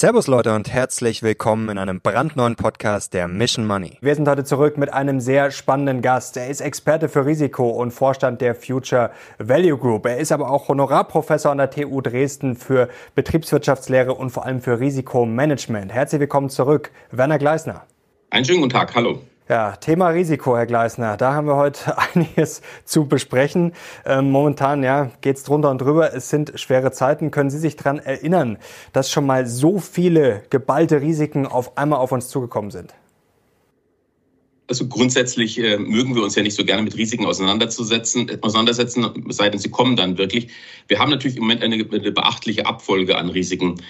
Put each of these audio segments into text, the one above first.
Servus Leute und herzlich willkommen in einem brandneuen Podcast der Mission Money. Wir sind heute zurück mit einem sehr spannenden Gast. Er ist Experte für Risiko und Vorstand der Future Value Group. Er ist aber auch Honorarprofessor an der TU Dresden für Betriebswirtschaftslehre und vor allem für Risikomanagement. Herzlich willkommen zurück, Werner Gleisner. Einen schönen guten Tag, hallo. Ja, Thema Risiko, Herr Gleisner. Da haben wir heute einiges zu besprechen. Ähm, momentan ja, geht's drunter und drüber. Es sind schwere Zeiten. Können Sie sich daran erinnern, dass schon mal so viele geballte Risiken auf einmal auf uns zugekommen sind? Also grundsätzlich äh, mögen wir uns ja nicht so gerne mit Risiken auseinanderzusetzen, äh, auseinandersetzen, sei denn sie kommen dann wirklich. Wir haben natürlich im Moment eine, eine beachtliche Abfolge an Risiken.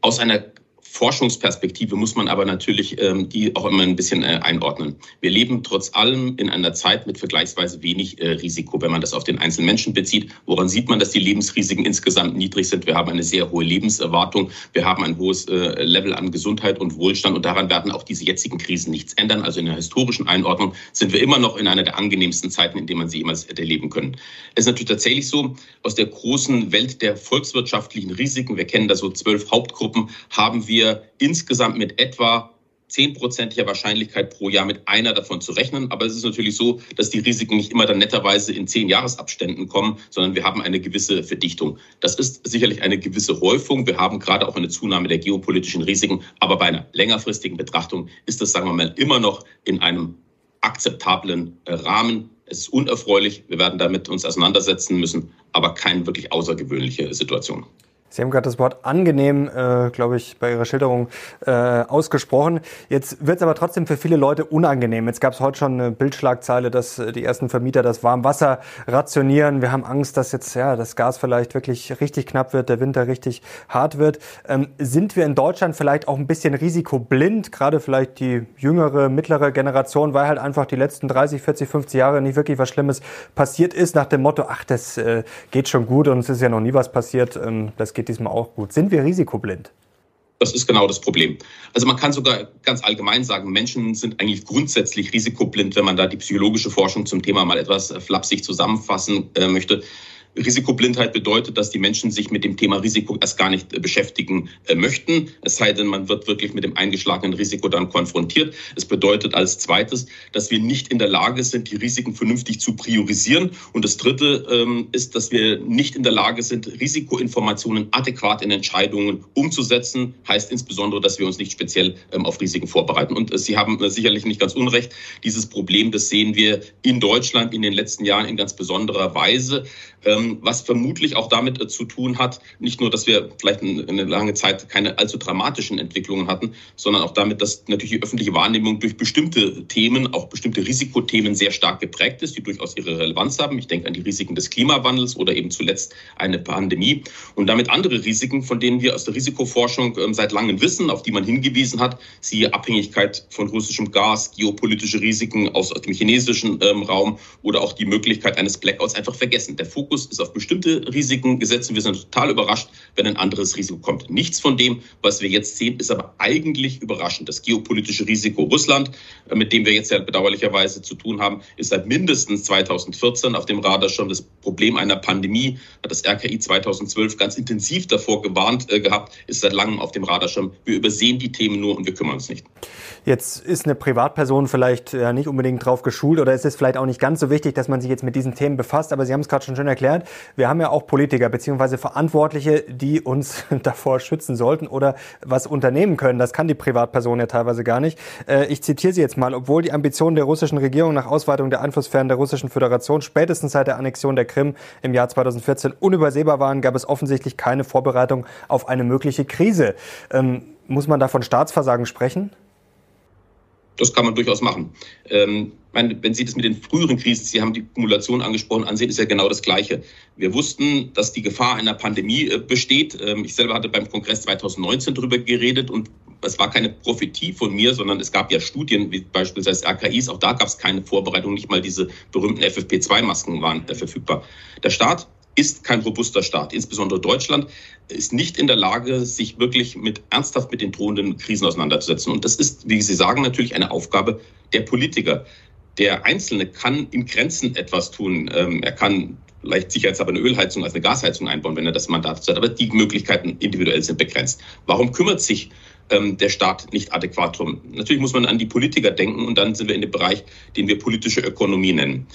Aus einer Forschungsperspektive muss man aber natürlich ähm, die auch immer ein bisschen äh, einordnen. Wir leben trotz allem in einer Zeit mit vergleichsweise wenig äh, Risiko, wenn man das auf den einzelnen Menschen bezieht. Woran sieht man, dass die Lebensrisiken insgesamt niedrig sind? Wir haben eine sehr hohe Lebenserwartung, wir haben ein hohes äh, Level an Gesundheit und Wohlstand und daran werden auch diese jetzigen Krisen nichts ändern. Also in der historischen Einordnung sind wir immer noch in einer der angenehmsten Zeiten, in denen man sie jemals hätte erleben können. Es ist natürlich tatsächlich so, aus der großen Welt der volkswirtschaftlichen Risiken, wir kennen da so zwölf Hauptgruppen, haben wir wir insgesamt mit etwa zehnprozentiger Wahrscheinlichkeit pro Jahr mit einer davon zu rechnen. Aber es ist natürlich so, dass die Risiken nicht immer dann netterweise in zehn Jahresabständen kommen, sondern wir haben eine gewisse Verdichtung. Das ist sicherlich eine gewisse Häufung. Wir haben gerade auch eine Zunahme der geopolitischen Risiken. Aber bei einer längerfristigen Betrachtung ist das, sagen wir mal, immer noch in einem akzeptablen äh, Rahmen. Es ist unerfreulich. Wir werden damit uns auseinandersetzen müssen, aber keine wirklich außergewöhnliche Situation. Sie haben gerade das Wort angenehm, äh, glaube ich, bei Ihrer Schilderung äh, ausgesprochen. Jetzt wird es aber trotzdem für viele Leute unangenehm. Jetzt gab es heute schon eine Bildschlagzeile, dass äh, die ersten Vermieter das Warmwasser rationieren. Wir haben Angst, dass jetzt ja das Gas vielleicht wirklich richtig knapp wird, der Winter richtig hart wird. Ähm, sind wir in Deutschland vielleicht auch ein bisschen risikoblind, gerade vielleicht die jüngere, mittlere Generation, weil halt einfach die letzten 30, 40, 50 Jahre nicht wirklich was Schlimmes passiert ist, nach dem Motto, ach, das äh, geht schon gut und es ist ja noch nie was passiert. Ähm, das geht diesmal auch gut. Sind wir risikoblind? Das ist genau das Problem. Also man kann sogar ganz allgemein sagen, Menschen sind eigentlich grundsätzlich risikoblind, wenn man da die psychologische Forschung zum Thema mal etwas flapsig zusammenfassen äh, möchte. Risikoblindheit bedeutet, dass die Menschen sich mit dem Thema Risiko erst gar nicht äh, beschäftigen äh, möchten. Es sei denn, man wird wirklich mit dem eingeschlagenen Risiko dann konfrontiert. Es bedeutet als zweites, dass wir nicht in der Lage sind, die Risiken vernünftig zu priorisieren. Und das dritte ähm, ist, dass wir nicht in der Lage sind, Risikoinformationen adäquat in Entscheidungen umzusetzen. Heißt insbesondere, dass wir uns nicht speziell ähm, auf Risiken vorbereiten. Und äh, Sie haben sicherlich nicht ganz unrecht. Dieses Problem, das sehen wir in Deutschland in den letzten Jahren in ganz besonderer Weise. Ähm, was vermutlich auch damit äh, zu tun hat, nicht nur, dass wir vielleicht eine lange Zeit keine allzu dramatischen Entwicklungen hatten, sondern auch damit, dass natürlich die öffentliche Wahrnehmung durch bestimmte Themen, auch bestimmte Risikothemen sehr stark geprägt ist, die durchaus ihre Relevanz haben. Ich denke an die Risiken des Klimawandels oder eben zuletzt eine Pandemie und damit andere Risiken, von denen wir aus der Risikoforschung ähm, seit langem wissen, auf die man hingewiesen hat, siehe Abhängigkeit von russischem Gas, geopolitische Risiken aus dem chinesischen ähm, Raum oder auch die Möglichkeit eines Blackouts einfach vergessen. Der Fokus Fokus ist auf bestimmte Risiken gesetzt wir sind total überrascht, wenn ein anderes Risiko kommt. Nichts von dem, was wir jetzt sehen, ist aber eigentlich überraschend. Das geopolitische Risiko Russland, äh, mit dem wir jetzt ja bedauerlicherweise zu tun haben, ist seit mindestens 2014 auf dem Radar schon das Problem einer Pandemie. Hat das RKI 2012 ganz intensiv davor gewarnt äh, gehabt, ist seit langem auf dem Radar schon. Wir übersehen die Themen nur und wir kümmern uns nicht. Jetzt ist eine Privatperson vielleicht ja, nicht unbedingt drauf geschult oder ist es vielleicht auch nicht ganz so wichtig, dass man sich jetzt mit diesen Themen befasst, aber Sie haben es gerade schon schön erklärt Wir haben ja auch Politiker bzw. Verantwortliche, die uns davor schützen sollten oder was unternehmen können. Das kann die Privatperson ja teilweise gar nicht. Äh, ich zitiere Sie jetzt mal. Obwohl die Ambitionen der russischen Regierung nach Ausweitung der Einflusssphären der russischen Föderation spätestens seit der Annexion der Krim im Jahr 2014 unübersehbar waren, gab es offensichtlich keine Vorbereitung auf eine mögliche Krise. Ähm, muss man da von Staatsversagen sprechen? Das kann man durchaus machen. Ähm, meine, wenn Sie das mit den früheren Krisen, Sie haben die Kumulation angesprochen, ansehen, ist ja genau das Gleiche. Wir wussten, dass die Gefahr einer Pandemie äh, besteht. Ähm, ich selber hatte beim Kongress 2019 darüber geredet und es war keine Prophetie von mir, sondern es gab ja Studien, wie beispielsweise RKIs, auch da gab es keine Vorbereitung, nicht mal diese berühmten FFP2-Masken waren äh, verfügbar. Der Staat ist kein robuster Staat. Insbesondere Deutschland ist nicht in der Lage, sich wirklich mit ernsthaft mit den drohenden Krisen auseinanderzusetzen. Und das ist, wie Sie sagen, natürlich eine Aufgabe der Politiker. Der Einzelne kann in Grenzen etwas tun. Ähm, er kann vielleicht sicherheitshalber eine Ölheizung als eine Gasheizung einbauen, wenn er das Mandat hat. Aber die Möglichkeiten individuell sind begrenzt. Warum kümmert sich ähm, der Staat nicht adäquat drum? Natürlich muss man an die Politiker denken und dann sind wir in dem Bereich, den wir politische Ökonomie nennen.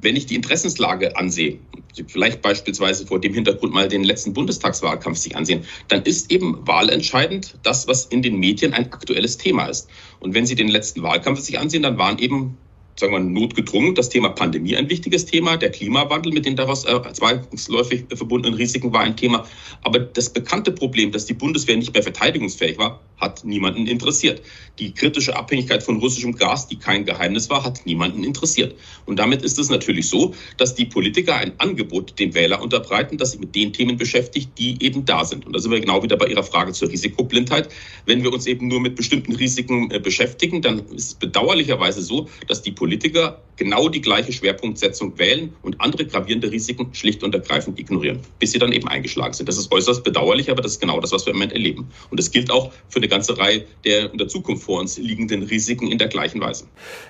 Wenn ich die Interessenslage ansehe, vielleicht beispielsweise vor dem Hintergrund mal den letzten Bundestagswahlkampf sich ansehen, dann ist eben wahlentscheidend das, was in den Medien ein aktuelles Thema ist. Und wenn Sie den letzten Wahlkampf sich ansehen, dann waren eben sagen wir, notgedrungen das Thema Pandemie ein wichtiges Thema, der Klimawandel mit den daraus äh, zwangsläufig verbundenen Risiken war ein Thema. Aber das bekannte Problem, dass die Bundeswehr nicht mehr verteidigungsfähig war, hat niemanden interessiert. Die kritische Abhängigkeit von russischem Gas, die kein Geheimnis war, hat niemanden interessiert. Und damit ist es natürlich so, dass die Politiker ein Angebot dem Wähler unterbreiten, dass sich mit den Themen beschäftigt, die eben da sind. Und da sind wir genau wieder bei Ihrer Frage zur Risikoblindheit. Wenn wir uns eben nur mit bestimmten Risiken äh, beschäftigen, dann ist es bedauerlicherweise so, dass die Politiker genau die gleiche Schwerpunktsetzung wählen und andere gravierende Risiken schlicht und ergreifend ignorieren, bis sie dann eben eingeschlagen sind. Das ist äußerst bedauerlich, aber das ist genau das, was wir im Moment erleben. Und das gilt auch für eine ganze Reihe der in der Zukunft vor uns liegenden Risiken in der gleichen Weise.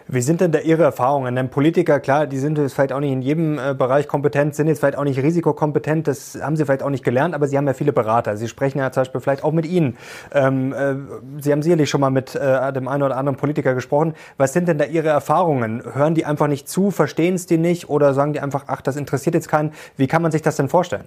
Wie sind denn da Ihre Erfahrungen? Denn Politiker, klar, die sind vielleicht auch nicht in jedem äh, Bereich kompetent, sind jetzt vielleicht auch nicht risikokompetent, das haben sie vielleicht auch nicht gelernt, aber sie haben ja viele Berater. Sie sprechen ja zum Beispiel vielleicht auch mit Ihnen. Ähm, äh, sie haben sicherlich schon mal mit äh, dem einen oder anderen Politiker gesprochen. Was sind denn da Ihre Erfahrungen? Hören die einfach nicht zu, verstehen es die nicht oder sagen die einfach, ach, das interessiert jetzt keinen? Wie kann man sich das denn vorstellen?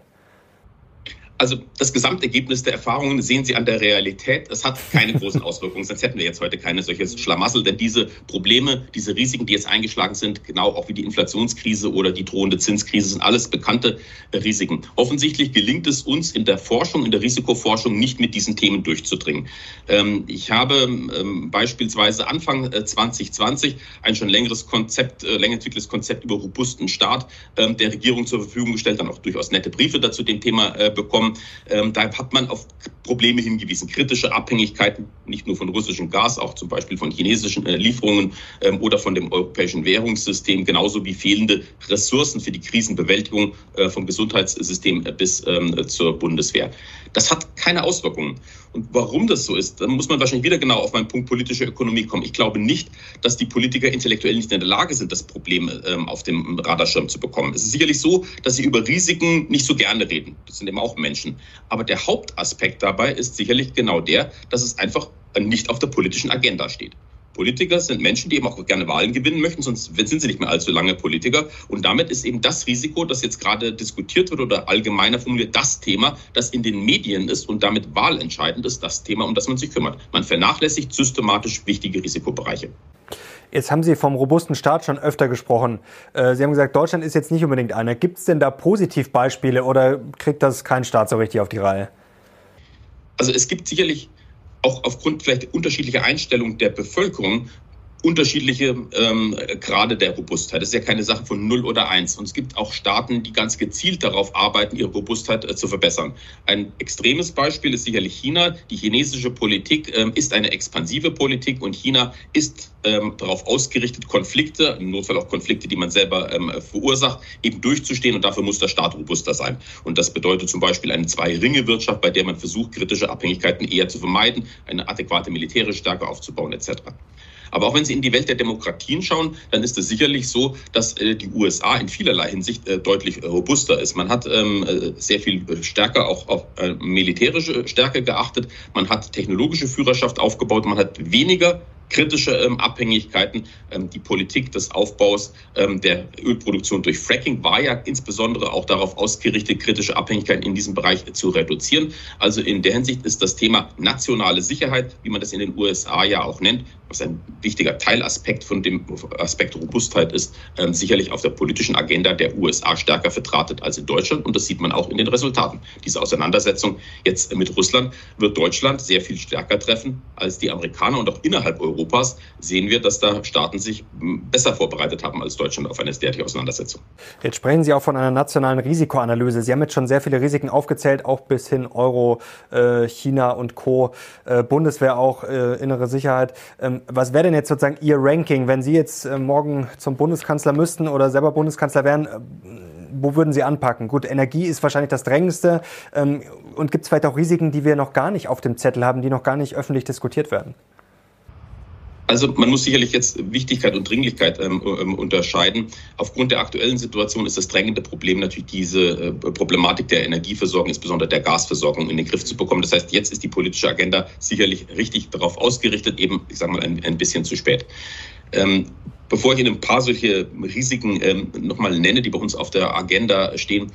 Also das Gesamtergebnis der Erfahrungen sehen Sie an der Realität. Es hat keine großen Auswirkungen, sonst hätten wir jetzt heute keine solches Schlamassel. Denn diese Probleme, diese Risiken, die jetzt eingeschlagen sind, genau auch wie die Inflationskrise oder die drohende Zinskrise, sind alles bekannte Risiken. Offensichtlich gelingt es uns in der Forschung, in der Risikoforschung nicht mit diesen Themen durchzudringen. Ähm, ich habe ähm, beispielsweise Anfang 2020 äh, ein schon längeres Konzept, äh, länger entwickeltes Konzept über robusten Staat ähm, der Regierung zur Verfügung gestellt, dann auch durchaus nette Briefe dazu dem Thema äh, Ähm, da hat man auf Probleme hingewiesen, kritische Abhängigkeiten, nicht nur von russischem Gas, auch zum Beispiel von chinesischen äh, Lieferungen ähm, oder von dem europäischen Währungssystem, genauso wie fehlende Ressourcen für die Krisenbewältigung äh, vom Gesundheitssystem bis ähm, zur Bundeswehr. Das hat keine Auswirkungen. Und warum das so ist, da muss man wahrscheinlich wieder genau auf meinen Punkt politische Ökonomie kommen. Ich glaube nicht, dass die Politiker intellektuell nicht in der Lage sind, das Problem ähm, auf dem Radarschirm zu bekommen. Es ist sicherlich so, dass sie über Risiken nicht so gerne reden. Das sind eben auch Menschen. Aber der Hauptaspekt dabei ist sicherlich genau der, dass es einfach nicht auf der politischen Agenda steht. Politiker sind Menschen, die eben auch gerne Wahlen gewinnen möchten, sonst sind sie nicht mehr allzu lange Politiker. Und damit ist eben das Risiko, das jetzt gerade diskutiert wird oder allgemeiner formuliert, das Thema, das in den Medien ist und damit wahlentscheidend ist, das Thema, um das man sich kümmert. Man vernachlässigt systematisch wichtige Risikobereiche. Jetzt haben Sie vom robusten Staat schon öfter gesprochen. Äh, Sie haben gesagt, Deutschland ist jetzt nicht unbedingt einer. Gibt es denn da Positivbeispiele oder kriegt das kein Staat so richtig auf die Reihe? Also es gibt sicherlich auch aufgrund vielleicht unterschiedlicher Einstellung der Bevölkerung unterschiedliche ähm, Grade der Robustheit. Das ist ja keine Sache von 0 oder 1. Und es gibt auch Staaten, die ganz gezielt darauf arbeiten, ihre Robustheit äh, zu verbessern. Ein extremes Beispiel ist sicherlich China. Die chinesische Politik ähm, ist eine expansive Politik und China ist ähm, darauf ausgerichtet, Konflikte, im Notfall auch Konflikte, die man selber ähm, verursacht, eben durchzustehen. Und dafür muss der Staat robuster sein. Und das bedeutet zum Beispiel eine Zwei-Ringe-Wirtschaft, bei der man versucht, kritische Abhängigkeiten eher zu vermeiden, eine adäquate militärische Stärke aufzubauen etc. Aber auch wenn Sie in die Welt der Demokratien schauen, dann ist es sicherlich so, dass äh, die USA in vielerlei Hinsicht äh, deutlich äh, robuster ist. Man hat ähm, äh, sehr viel stärker auch auf militärische Stärke geachtet. Man hat technologische Führerschaft aufgebaut. Man hat weniger kritische ähm, Abhängigkeiten. Ähm, die Politik des Aufbaus ähm, der Ölproduktion durch Fracking war ja insbesondere auch darauf ausgerichtet, kritische Abhängigkeiten in diesem Bereich zu reduzieren. Also in der Hinsicht ist das Thema nationale Sicherheit, wie man das in den USA ja auch nennt, was ein wichtiger Teilaspekt von dem Aspekt Robustheit ist, ähm, sicherlich auf der politischen Agenda der USA stärker vertratet als in Deutschland. Und das sieht man auch in den Resultaten. Diese Auseinandersetzung jetzt mit Russland wird Deutschland sehr viel stärker treffen als die Amerikaner. Und auch innerhalb Europas sehen wir, dass da Staaten sich besser vorbereitet haben als Deutschland auf eine derartige Auseinandersetzung. Jetzt sprechen Sie auch von einer nationalen Risikoanalyse. Sie haben jetzt schon sehr viele Risiken aufgezählt, auch bis hin Euro, äh, China und Co., äh, Bundeswehr auch, äh, innere Sicherheit. Ähm, was wäre denn jetzt sozusagen Ihr Ranking, wenn Sie jetzt morgen zum Bundeskanzler müssten oder selber Bundeskanzler wären? Wo würden Sie anpacken? Gut, Energie ist wahrscheinlich das Drängendste. Ähm, und gibt es vielleicht auch Risiken, die wir noch gar nicht auf dem Zettel haben, die noch gar nicht öffentlich diskutiert werden? Also man muss sicherlich jetzt Wichtigkeit und Dringlichkeit ähm, ähm, unterscheiden. Aufgrund der aktuellen Situation ist das drängende Problem natürlich diese äh, Problematik der Energieversorgung, insbesondere der Gasversorgung, in den Griff zu bekommen. Das heißt, jetzt ist die politische Agenda sicherlich richtig darauf ausgerichtet, eben, ich sage mal, ein, ein bisschen zu spät. Ähm, bevor ich Ihnen ein paar solche Risiken ähm, nochmal nenne, die bei uns auf der Agenda stehen,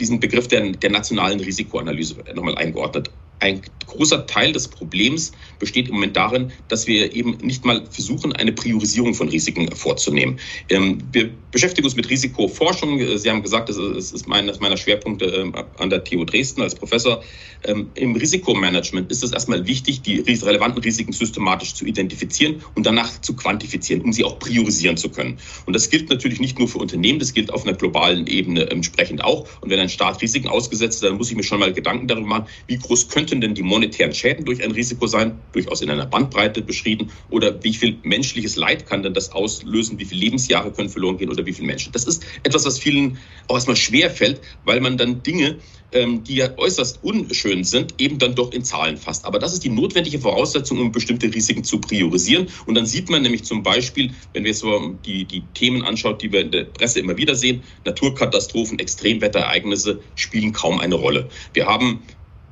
diesen Begriff der, der nationalen Risikoanalyse nochmal eingeordnet ein großer Teil des Problems besteht im Moment darin, dass wir eben nicht mal versuchen, eine Priorisierung von Risiken vorzunehmen. Ähm, wir beschäftigen uns mit Risikoforschung. Sie haben gesagt, das ist eines meiner Schwerpunkte ähm, an der TU Dresden als Professor. Ähm, Im Risikomanagement ist es erstmal wichtig, die relevanten Risiken systematisch zu identifizieren und danach zu quantifizieren, um sie auch priorisieren zu können. Und das gilt natürlich nicht nur für Unternehmen, das gilt auf einer globalen Ebene entsprechend auch. Und wenn ein Staat Risiken ausgesetzt ist, dann muss ich mir schon mal Gedanken darüber machen, wie groß könnte könnten denn die monetären Schäden durch ein Risiko sein, durchaus in einer Bandbreite beschrieben, oder wie viel menschliches Leid kann denn das auslösen, wie viele Lebensjahre können verloren gehen oder wie viele Menschen. Das ist etwas, was vielen auch erstmal schwer fällt, weil man dann Dinge, ähm, die ja äußerst unschön sind, eben dann doch in Zahlen fasst. Aber das ist die notwendige Voraussetzung, um bestimmte Risiken zu priorisieren. Und dann sieht man nämlich zum Beispiel, wenn wir so die, die Themen anschaut, die wir in der Presse immer wieder sehen, Naturkatastrophen, Extremwetterereignisse spielen kaum eine Rolle. Wir haben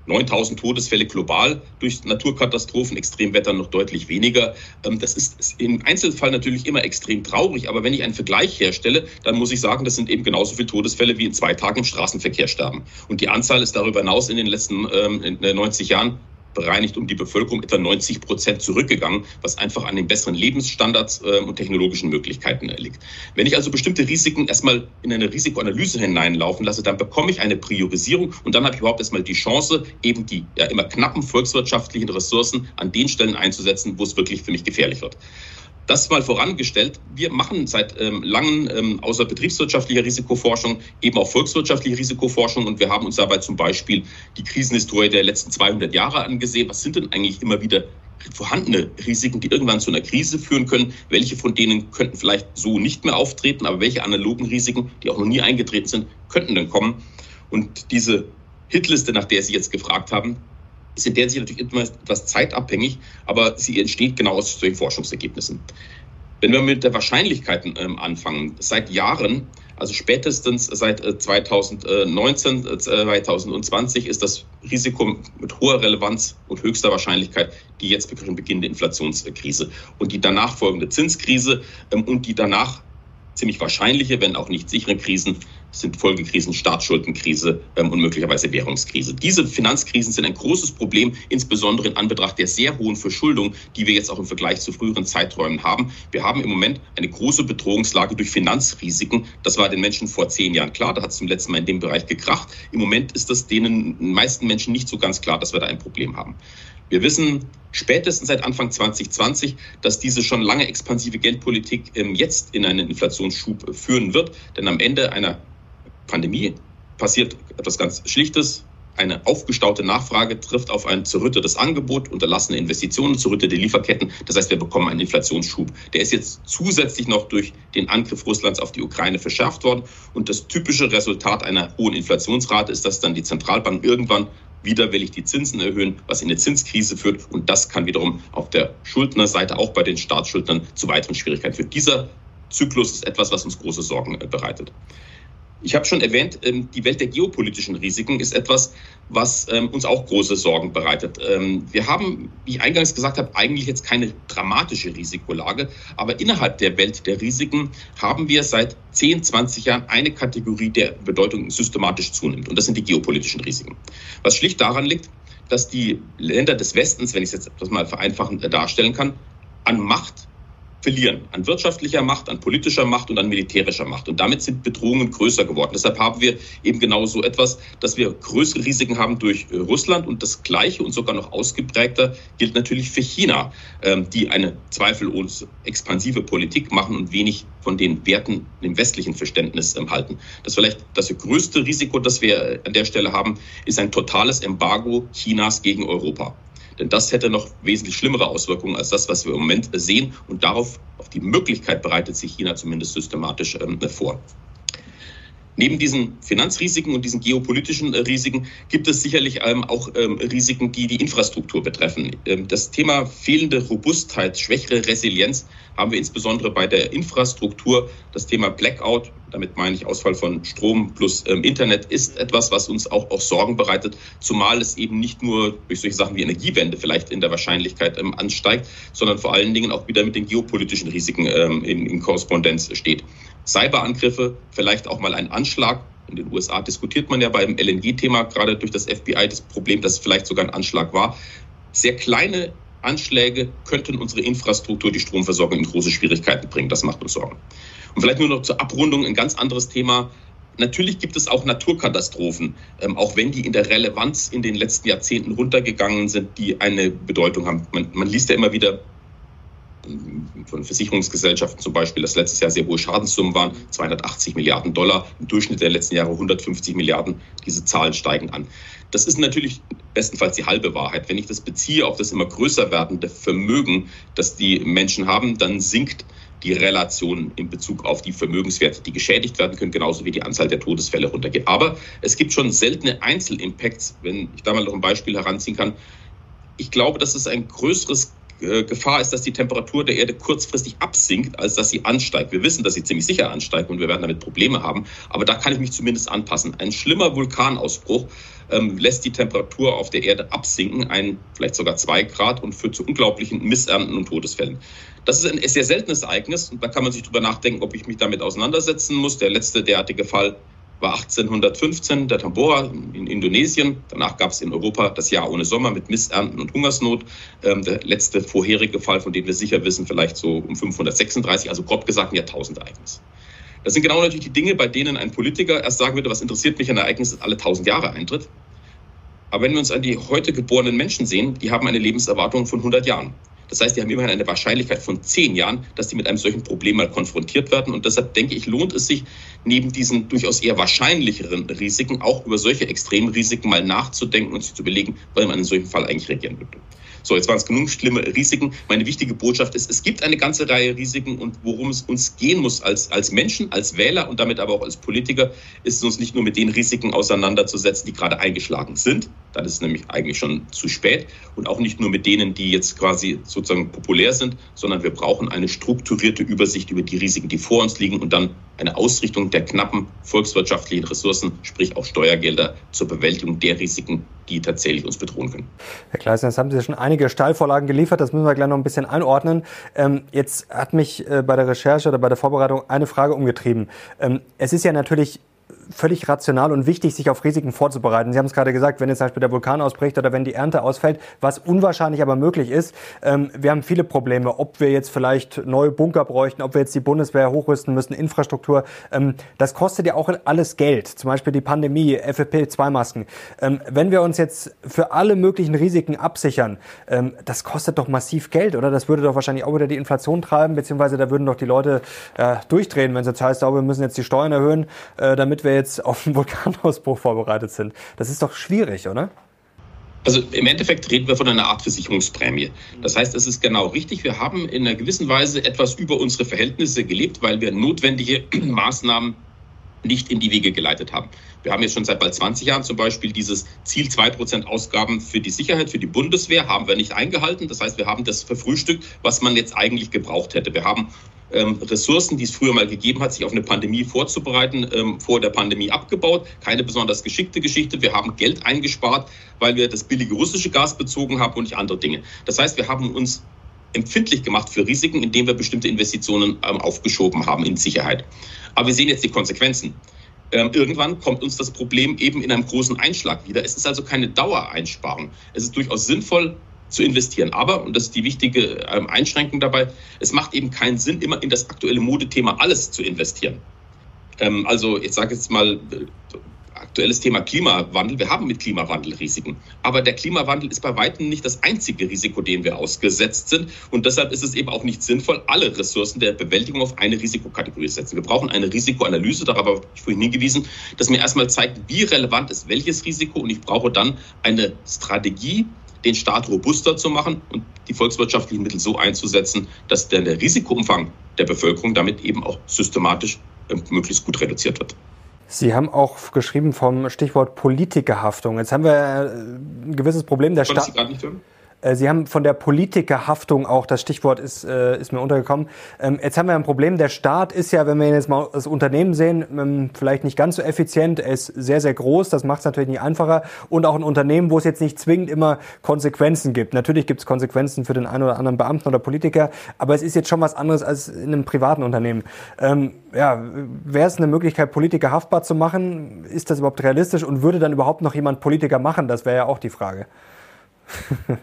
9000 Todesfälle global durch Naturkatastrophen, Extremwetter noch deutlich weniger. Ähm, das ist im Einzelfall natürlich immer extrem traurig, aber wenn ich einen Vergleich herstelle, dann muss ich sagen, das sind eben genauso viele Todesfälle wie in zwei Tagen im Straßenverkehr sterben. Und die Anzahl ist darüber hinaus in den letzten ähm, 90 Jahren bereinigt um die Bevölkerung etwa 90 Prozent zurückgegangen, was einfach an den besseren Lebensstandards äh, und technologischen Möglichkeiten liegt. Wenn ich also bestimmte Risiken erstmal in eine Risikoanalyse hineinlaufen lasse, dann bekomme ich eine Priorisierung und dann habe ich überhaupt erstmal die Chance, eben die ja immer knappen volkswirtschaftlichen Ressourcen an den Stellen einzusetzen, wo es wirklich für mich gefährlich wird. Das mal vorangestellt. Wir machen seit ähm, langem ähm, außer betriebswirtschaftlicher Risikoforschung eben auch volkswirtschaftliche Risikoforschung und wir haben uns dabei zum Beispiel die Krisenhistorie der letzten 200 Jahre angesehen. Was sind denn eigentlich immer wieder vorhandene Risiken, die irgendwann zu einer Krise führen können? Welche von denen könnten vielleicht so nicht mehr auftreten, aber welche analogen Risiken, die auch noch nie eingetreten sind, könnten denn kommen? Und diese Hitliste, nach der Sie jetzt gefragt haben, ist in der sich natürlich etwas zeitabhängig, aber sie entsteht genau aus solchen Forschungsergebnissen. Wenn wir mit der Wahrscheinlichkeiten ähm, anfangen, seit Jahren, also spätestens seit äh, 2019, äh, 2020 ist das Risiko mit hoher Relevanz und höchster Wahrscheinlichkeit die jetzt beginnende Inflationskrise und die danach folgende Zinskrise ähm, und die danach ziemlich wahrscheinliche, wenn auch nicht sichere Krisen sind Folgekrisen, Staatsschuldenkrise ähm, und möglicherweise Währungskrise. Diese Finanzkrisen sind ein großes Problem, insbesondere in Anbetracht der sehr hohen Verschuldung, die wir jetzt auch im Vergleich zu früheren Zeiträumen haben. Wir haben im Moment eine große Bedrohungslage durch Finanzrisiken. Das war den Menschen vor zehn Jahren klar. Da hat es zum letzten Mal in dem Bereich gekracht. Im Moment ist das denen meisten Menschen nicht so ganz klar, dass wir da ein Problem haben. Wir wissen spätestens seit Anfang 2020, dass diese schon lange expansive Geldpolitik ähm, jetzt in einen Inflationsschub führen wird. Denn am Ende einer Pandemie passiert etwas ganz Schlichtes. Eine aufgestaute Nachfrage trifft auf ein zerrüttetes Angebot, unterlassene Investitionen, zerrüttete Lieferketten. Das heißt, wir bekommen einen Inflationsschub. Der ist jetzt zusätzlich noch durch den Angriff Russlands auf die Ukraine verschärft worden. Und das typische Resultat einer hohen Inflationsrate ist, dass dann die Zentralbank irgendwann widerwillig die Zinsen erhöhen, was in eine Zinskrise führt. Und das kann wiederum auf der Schuldnerseite, auch bei den Staatsschuldnern, zu weiteren Schwierigkeiten führen. Dieser Zyklus ist etwas, was uns große Sorgen äh, bereitet. Ich habe schon erwähnt, ähm, die Welt der geopolitischen Risiken ist etwas, was ähm, uns auch große Sorgen bereitet. Ähm, wir haben, wie ich eingangs gesagt habe, eigentlich jetzt keine dramatische Risikolage, aber innerhalb der Welt der Risiken haben wir seit 10, 20 Jahren eine Kategorie der Bedeutung systematisch zunimmt. Und das sind die geopolitischen Risiken. Was schlicht daran liegt, dass die Länder des Westens, wenn ich es jetzt das mal vereinfachend äh, darstellen kann, an Macht verlieren. An wirtschaftlicher Macht, an politischer Macht und an militärischer Macht. Und damit sind Bedrohungen größer geworden. Deshalb haben wir eben genau so etwas, dass wir größere Risiken haben durch äh, Russland. Und das Gleiche und sogar noch ausgeprägter gilt natürlich für China, ähm, die eine zweifellos expansive Politik machen und wenig von den Werten im westlichen Verständnis ähm, halten. Das vielleicht das größte Risiko, das wir äh, an der Stelle haben, ist ein totales Embargo Chinas gegen Europa. Denn das hätte noch wesentlich schlimmere Auswirkungen als das, was wir im Moment sehen. Und darauf, auf die Möglichkeit bereitet sich China zumindest systematisch ähm, vor. Neben diesen Finanzrisiken und diesen geopolitischen äh, Risiken gibt es sicherlich ähm, auch ähm, Risiken, die die Infrastruktur betreffen. Ähm, das Thema fehlende Robustheit, schwächere Resilienz haben wir insbesondere bei der Infrastruktur. Das Thema Blackout, damit meine ich Ausfall von Strom plus Internet, ist etwas, was uns auch, auch Sorgen bereitet, zumal es eben nicht nur durch solche Sachen wie Energiewende vielleicht in der Wahrscheinlichkeit ansteigt, sondern vor allen Dingen auch wieder mit den geopolitischen Risiken in, in Korrespondenz steht. Cyberangriffe, vielleicht auch mal ein Anschlag. In den USA diskutiert man ja beim LNG-Thema gerade durch das FBI das Problem, dass es vielleicht sogar ein Anschlag war. Sehr kleine Anschläge könnten unsere Infrastruktur, die Stromversorgung in große Schwierigkeiten bringen. Das macht uns Sorgen. Und vielleicht nur noch zur Abrundung ein ganz anderes Thema. Natürlich gibt es auch Naturkatastrophen, ähm, auch wenn die in der Relevanz in den letzten Jahrzehnten runtergegangen sind, die eine Bedeutung haben. Man, man liest ja immer wieder von Versicherungsgesellschaften zum Beispiel, dass letztes Jahr sehr hohe Schadenssummen waren, 280 Milliarden Dollar, im Durchschnitt der letzten Jahre 150 Milliarden. Diese Zahlen steigen an. Das ist natürlich bestenfalls die halbe Wahrheit. Wenn ich das beziehe auf das immer größer werdende Vermögen, das die Menschen haben, dann sinkt die Relation in Bezug auf die Vermögenswerte, die geschädigt werden können, genauso wie die Anzahl der Todesfälle runtergeht. Aber es gibt schon seltene Einzelimpacts, wenn ich da mal noch ein Beispiel heranziehen kann. Ich glaube, dass es ein größeres Gefahr ist, dass die Temperatur der Erde kurzfristig absinkt, als dass sie ansteigt. Wir wissen, dass sie ziemlich sicher ansteigt und wir werden damit Probleme haben. Aber da kann ich mich zumindest anpassen. Ein schlimmer Vulkanausbruch ähm, lässt die Temperatur auf der Erde absinken, ein, vielleicht sogar zwei Grad und führt zu unglaublichen Missernten und Todesfällen. Das ist ein sehr seltenes Ereignis und da kann man sich drüber nachdenken, ob ich mich damit auseinandersetzen muss. Der letzte derartige Fall war 1815 der Tambora in Indonesien. Danach gab es in Europa das Jahr ohne Sommer mit Missernten und Hungersnot. Ähm, der letzte vorherige Fall, von dem wir sicher wissen, vielleicht so um 536, also grob gesagt ein Jahrtausendereignis. Das sind genau natürlich die Dinge, bei denen ein Politiker erst sagen würde, was interessiert mich ein Ereignis, das alle tausend Jahre eintritt. Aber wenn wir uns an die heute geborenen Menschen sehen, die haben eine Lebenserwartung von 100 Jahren. Das heißt, die haben immerhin eine Wahrscheinlichkeit von zehn Jahren, dass die mit einem solchen Problem mal konfrontiert werden. Und deshalb denke ich, lohnt es sich, neben diesen durchaus eher wahrscheinlicheren Risiken auch über solche Extremrisiken mal nachzudenken und sich zu überlegen, weil man in solchen Fall eigentlich reagieren würde. So, jetzt waren es genug schlimme Risiken. Meine wichtige Botschaft ist, es gibt eine ganze Reihe Risiken und worum es uns gehen muss als, als Menschen, als Wähler und damit aber auch als Politiker, ist es uns nicht nur mit den Risiken auseinanderzusetzen, die gerade eingeschlagen sind. Dann ist es nämlich eigentlich schon zu spät. Und auch nicht nur mit denen, die jetzt quasi sozusagen populär sind, sondern wir brauchen eine strukturierte Übersicht über die Risiken, die vor uns liegen und dann eine Ausrichtung der knappen volkswirtschaftlichen Ressourcen, sprich auch Steuergelder zur Bewältigung der Risiken, die tatsächlich uns bedrohen können. Herr Kleisner, jetzt haben Sie schon einige Steilvorlagen geliefert, das müssen wir gleich noch ein bisschen einordnen. Ähm, jetzt hat mich äh, bei der Recherche oder bei der Vorbereitung eine Frage umgetrieben. Ähm, es ist ja natürlich völlig rational und wichtig, sich auf Risiken vorzubereiten. Sie haben es gerade gesagt, wenn jetzt zum Beispiel der Vulkan ausbricht oder wenn die Ernte ausfällt, was unwahrscheinlich aber möglich ist. Ähm, wir haben viele Probleme, ob wir jetzt vielleicht neue Bunker bräuchten, ob wir jetzt die Bundeswehr hochrüsten müssen, Infrastruktur. Ähm, das kostet ja auch alles Geld. Zum Beispiel die Pandemie, FFP2-Masken. Ähm, wenn wir uns jetzt für alle möglichen Risiken absichern, ähm, das kostet doch massiv Geld, oder? Das würde doch wahrscheinlich auch wieder die Inflation treiben, beziehungsweise da würden doch die Leute äh, durchdrehen, wenn es jetzt heißt, oh, wir müssen jetzt die Steuern erhöhen, äh, damit wir jetzt auf einen Vulkanausbruch vorbereitet sind. Das ist doch schwierig, oder? Also im Endeffekt reden wir von einer Art Versicherungsprämie. Das heißt, es ist genau richtig. Wir haben in einer gewissen Weise etwas über unsere Verhältnisse gelebt, weil wir notwendige Maßnahmen nicht in die Wege geleitet haben. Wir haben jetzt schon seit bald 20 Jahren zum Beispiel dieses Ziel 2% Ausgaben für die Sicherheit, für die Bundeswehr, haben wir nicht eingehalten. Das heißt, wir haben das verfrühstückt, was man jetzt eigentlich gebraucht hätte. Wir haben ähm, Ressourcen, die es früher mal gegeben hat, sich auf eine Pandemie vorzubereiten, ähm, vor der Pandemie abgebaut. Keine besonders geschickte Geschichte. Wir haben Geld eingespart, weil wir das billige russische Gas bezogen haben und nicht andere Dinge. Das heißt, wir haben uns empfindlich gemacht für Risiken, indem wir bestimmte Investitionen ähm, aufgeschoben haben in Sicherheit. Aber wir sehen jetzt die Konsequenzen. Ähm, irgendwann kommt uns das Problem eben in einem großen Einschlag wieder. Es ist also keine Dauereinsparung. Es ist durchaus sinnvoll, zu investieren. Aber, und das ist die wichtige ähm, Einschränkung dabei, es macht eben keinen Sinn, immer in das aktuelle Modethema alles zu investieren. Ähm, also, ich sage jetzt mal, aktuelles Thema Klimawandel. Wir haben mit Klimawandel Risiken. Aber der Klimawandel ist bei weitem nicht das einzige Risiko, dem wir ausgesetzt sind. Und deshalb ist es eben auch nicht sinnvoll, alle Ressourcen der Bewältigung auf eine Risikokategorie zu setzen. Wir brauchen eine Risikoanalyse, darauf habe ich vorhin hingewiesen, dass mir erstmal zeigt, wie relevant ist welches Risiko. Und ich brauche dann eine Strategie, den Staat robuster zu machen und die volkswirtschaftlichen Mittel so einzusetzen, dass der, Risikoumfang der Bevölkerung damit eben auch systematisch äh, möglichst gut reduziert wird. Sie haben auch geschrieben vom Stichwort Politikerhaftung. Jetzt haben wir äh, ein gewisses Problem der Stadt. Äh, Sie haben von der Politikerhaftung auch, das Stichwort ist, äh, ist mir untergekommen. Ähm, jetzt haben wir ein Problem. Der Staat ist ja, wenn wir jetzt mal das Unternehmen sehen, ähm, vielleicht nicht ganz so effizient. Er ist sehr, sehr groß. Das macht es natürlich nicht einfacher. Und auch ein Unternehmen, wo es jetzt nicht zwingend immer Konsequenzen gibt. Natürlich gibt es Konsequenzen für den einen oder anderen Beamten oder Politiker. Aber es ist jetzt schon was anderes als in einem privaten Unternehmen. Ähm, ja, wäre es eine Möglichkeit, Politiker haftbar zu machen? Ist das überhaupt realistisch? Und würde dann überhaupt noch jemand Politiker machen? Das wäre ja auch die Frage.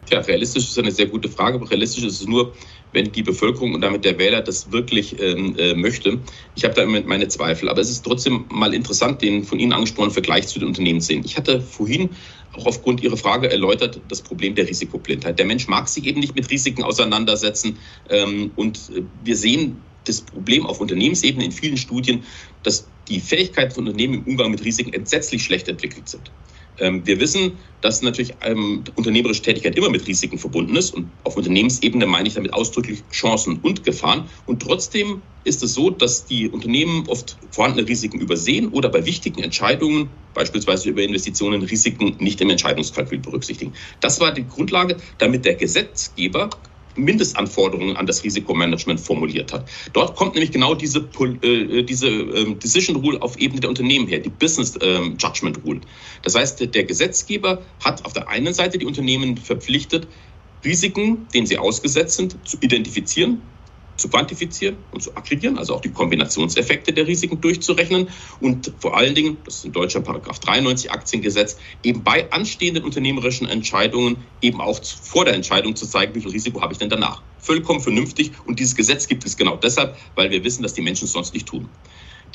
Ja, realistisch ist eine sehr gute Frage. Realistisch ist es nur, wenn die Bevölkerung und damit der Wähler das wirklich ähm, äh, möchte. Ich habe da immer meine Zweifel. Aber es ist trotzdem mal interessant, den von Ihnen angesprochenen Vergleich zu den Unternehmen zu sehen. Ich hatte vorhin auch aufgrund Ihrer Frage erläutert das Problem der Risikoblindheit. Der Mensch mag sich eben nicht mit Risiken auseinandersetzen. Ähm, und äh, wir sehen das Problem auf Unternehmensebene in vielen Studien, dass die Fähigkeiten von Unternehmen im Umgang mit Risiken entsetzlich schlecht entwickelt sind. Ähm, wir wissen, dass natürlich ähm, unternehmerische Tätigkeit immer mit Risiken verbunden ist. Und auf Unternehmensebene meine ich damit ausdrücklich Chancen und Gefahren. Und trotzdem ist es so, dass die Unternehmen oft vorhandene Risiken übersehen oder bei wichtigen Entscheidungen, beispielsweise über Investitionen, Risiken nicht im Entscheidungskalkül berücksichtigen. Das war die Grundlage, damit der Gesetzgeber Mindestanforderungen an das Risikomanagement formuliert hat. Dort kommt nämlich genau diese, äh, diese äh, Decision Rule auf Ebene der Unternehmen her, die Business äh, Judgment Rule. Das heißt, der Gesetzgeber hat auf der einen Seite die Unternehmen verpflichtet, Risiken, denen sie ausgesetzt sind, zu identifizieren, zu quantifizieren und zu aggregieren, also auch die Kombinationseffekte der Risiken durchzurechnen und vor allen Dingen, das ist in Deutschland Paragraph 93 Aktiengesetz, eben bei anstehenden unternehmerischen Entscheidungen eben auch vor der Entscheidung zu zeigen, wie viel Risiko habe ich denn danach. Vollkommen vernünftig und dieses Gesetz gibt es genau deshalb, weil wir wissen, dass die Menschen es sonst nicht tun.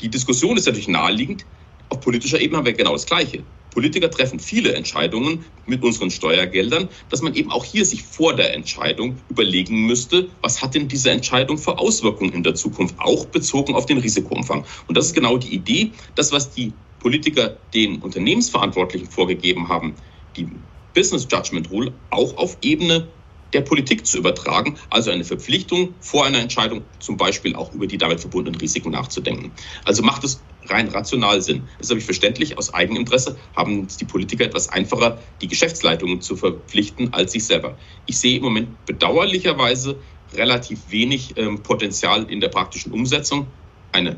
Die Diskussion ist natürlich naheliegend. Auf politischer Ebene haben wir genau das Gleiche. Politiker treffen viele Entscheidungen mit unseren Steuergeldern, dass man eben auch hier sich vor der Entscheidung überlegen müsste, was hat denn diese Entscheidung für Auswirkungen in der Zukunft, auch bezogen auf den Risikoumfang. Und das ist genau die Idee, das, was die Politiker den Unternehmensverantwortlichen vorgegeben haben, die Business Judgment Rule auch auf Ebene der Politik zu übertragen, also eine Verpflichtung vor einer Entscheidung zum Beispiel auch über die damit verbundenen Risiken nachzudenken. Also macht es rein rational Sinn. Das ist aber verständlich, aus Eigeninteresse haben die Politiker etwas einfacher, die Geschäftsleitungen zu verpflichten als sich selber. Ich sehe im Moment bedauerlicherweise relativ wenig ähm, Potenzial in der praktischen Umsetzung. Eine,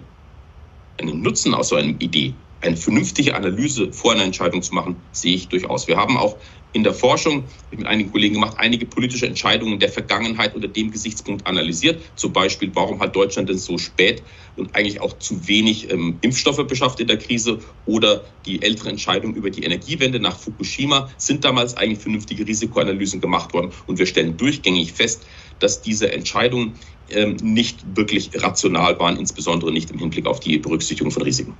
einen Nutzen aus so einer Idee, eine vernünftige Analyse vor einer Entscheidung zu machen, sehe ich durchaus. Wir haben auch in der Forschung mit einigen Kollegen gemacht, einige politische Entscheidungen der Vergangenheit unter dem Gesichtspunkt analysiert. Zum Beispiel, warum hat Deutschland denn so spät und eigentlich auch zu wenig ähm, Impfstoffe beschafft in der Krise oder die ältere Entscheidung über die Energiewende nach Fukushima sind damals eigentlich vernünftige Risikoanalysen gemacht worden und wir stellen durchgängig fest, dass diese Entscheidungen ähm, nicht wirklich rational waren, insbesondere nicht im Hinblick auf die Berücksichtigung von Risiken.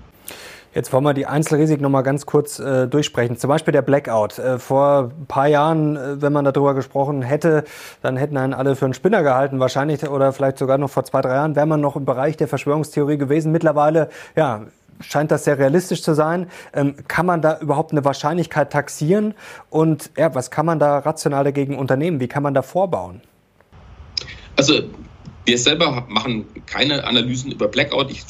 Jetzt wollen wir die Einzelrisiken noch mal ganz kurz äh, durchsprechen. Zum Beispiel der Blackout. Äh, vor ein paar Jahren, äh, wenn man darüber gesprochen hätte, dann hätten einen alle für einen Spinner gehalten, wahrscheinlich oder vielleicht sogar noch vor zwei, drei Jahren wäre man noch im Bereich der Verschwörungstheorie gewesen. Mittlerweile, ja, scheint das sehr realistisch zu sein. Ähm, kann man da überhaupt eine Wahrscheinlichkeit taxieren? Und ja, was kann man da rational dagegen unternehmen? Wie kann man da vorbauen? Also wir selber machen keine Analysen über Blackout. Ich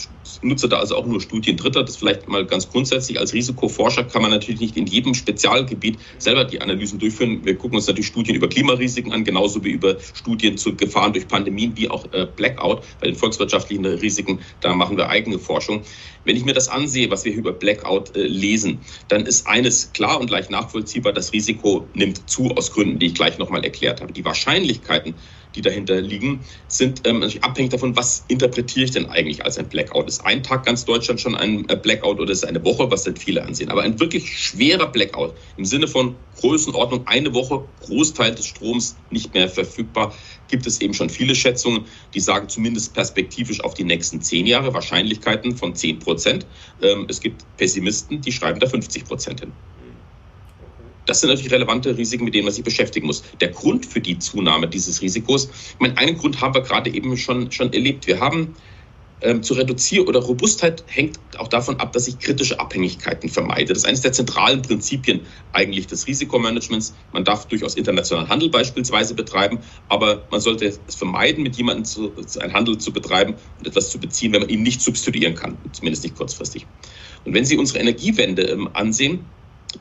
nutze da also auch nur Studien Dritter. Das vielleicht mal ganz grundsätzlich. Als Risikoforscher kann man natürlich nicht in jedem Spezialgebiet selber die Analysen durchführen. Wir gucken uns natürlich Studien über Klimarisiken an, genauso wie über Studien zu Gefahren durch Pandemien, wie auch äh, Blackout. Bei den volkswirtschaftlichen Risiken, da machen wir eigene Forschung. Wenn ich mir das ansehe, was wir über Blackout äh, lesen, dann ist eines klar und leicht nachvollziehbar, das Risiko nimmt zu aus Gründen, die ich gleich nochmal erklärt habe. Die Wahrscheinlichkeiten, die dahinter liegen, sind ähm, natürlich abhängig davon, was interpretiere ich denn eigentlich als ein Blackout. Ist ein Tag ganz Deutschland schon ein äh, Blackout oder ist es eine Woche, was dann viele ansehen. Aber ein wirklich schwerer Blackout im Sinne von Größenordnung eine Woche, Großteil des Stroms nicht mehr verfügbar, gibt es eben schon viele Schätzungen, die sagen zumindest perspektivisch auf die nächsten zehn Jahre Wahrscheinlichkeiten von zehn Prozent. Ähm, es gibt Pessimisten, die schreiben da 50 Prozent hin. Das sind natürlich relevante Risiken, mit denen man sich beschäftigen muss. Der Grund für die Zunahme dieses Risikos, ich meine, einen Grund haben wir gerade eben schon, schon erlebt. Wir haben ähm, zu reduzieren oder Robustheit hängt auch davon ab, dass ich kritische Abhängigkeiten vermeide. Das ist eines der zentralen Prinzipien eigentlich des Risikomanagements. Man darf durchaus internationalen Handel beispielsweise betreiben, aber man sollte es vermeiden, mit jemandem zu, einen Handel zu betreiben und etwas zu beziehen, wenn man ihn nicht substituieren kann, zumindest nicht kurzfristig. Und wenn Sie unsere Energiewende ähm, ansehen,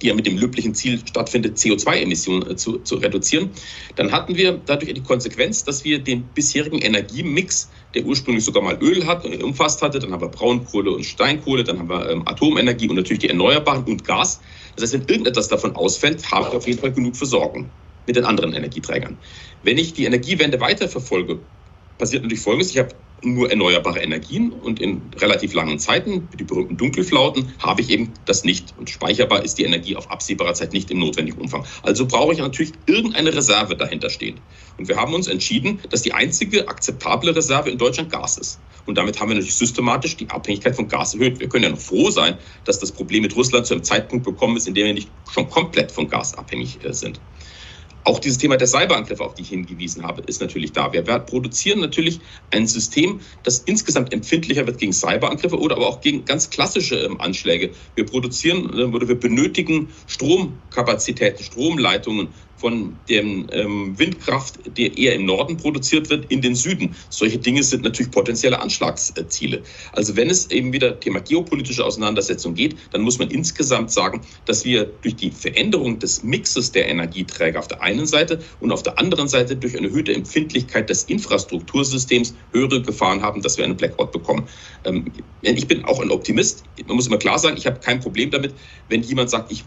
die ja mit dem löblichen Ziel stattfindet, CO2-Emissionen äh, zu, zu reduzieren, dann hatten wir dadurch die Konsequenz, dass wir den bisherigen Energiemix, der ursprünglich sogar mal Öl hat, äh, umfasst hatte, dann haben wir Braunkohle und Steinkohle, dann haben wir ähm, Atomenergie und natürlich die Erneuerbaren und Gas. Das heißt, wenn irgendetwas davon ausfällt, haben wir auf jeden Fall genug Versorgung mit den anderen Energieträgern. Wenn ich die Energiewende weiterverfolge, passiert natürlich Folgendes. Ich habe nur erneuerbare Energien und in relativ langen Zeiten, die berühmten Dunkelflauten, habe ich eben das nicht. Und speicherbar ist die Energie auf absehbarer Zeit nicht im notwendigen Umfang. Also brauche ich natürlich irgendeine Reserve dahinter stehen. Und wir haben uns entschieden, dass die einzige akzeptable Reserve in Deutschland Gas ist. Und damit haben wir natürlich systematisch die Abhängigkeit von Gas erhöht. Wir können ja noch froh sein, dass das Problem mit Russland zu einem Zeitpunkt bekommen ist, in dem wir nicht schon komplett von Gas abhängig äh, sind. Auch dieses Thema der Cyberangriffe, auf die ich hingewiesen habe, ist natürlich da. Wir produzieren natürlich ein System, das insgesamt empfindlicher wird gegen Cyberangriffe oder aber auch gegen ganz klassische ähm, Anschläge. Wir produzieren äh, oder wir benötigen Stromkapazitäten, Stromleitungen, von der ähm, Windkraft, die eher im Norden produziert wird, in den Süden. Solche Dinge sind natürlich potenzielle Anschlagsziele. Also wenn es eben wieder Thema geopolitische Auseinandersetzung geht, dann muss man insgesamt sagen, dass wir durch die Veränderung des Mixes der Energieträger auf der einen Seite und auf der anderen Seite durch eine erhöhte Empfindlichkeit des Infrastruktursystems höhere Gefahren haben, dass wir einen Blackout bekommen. Ähm, ich bin auch ein Optimist. Man muss immer klar sagen, ich habe kein Problem damit, wenn jemand sagt, ich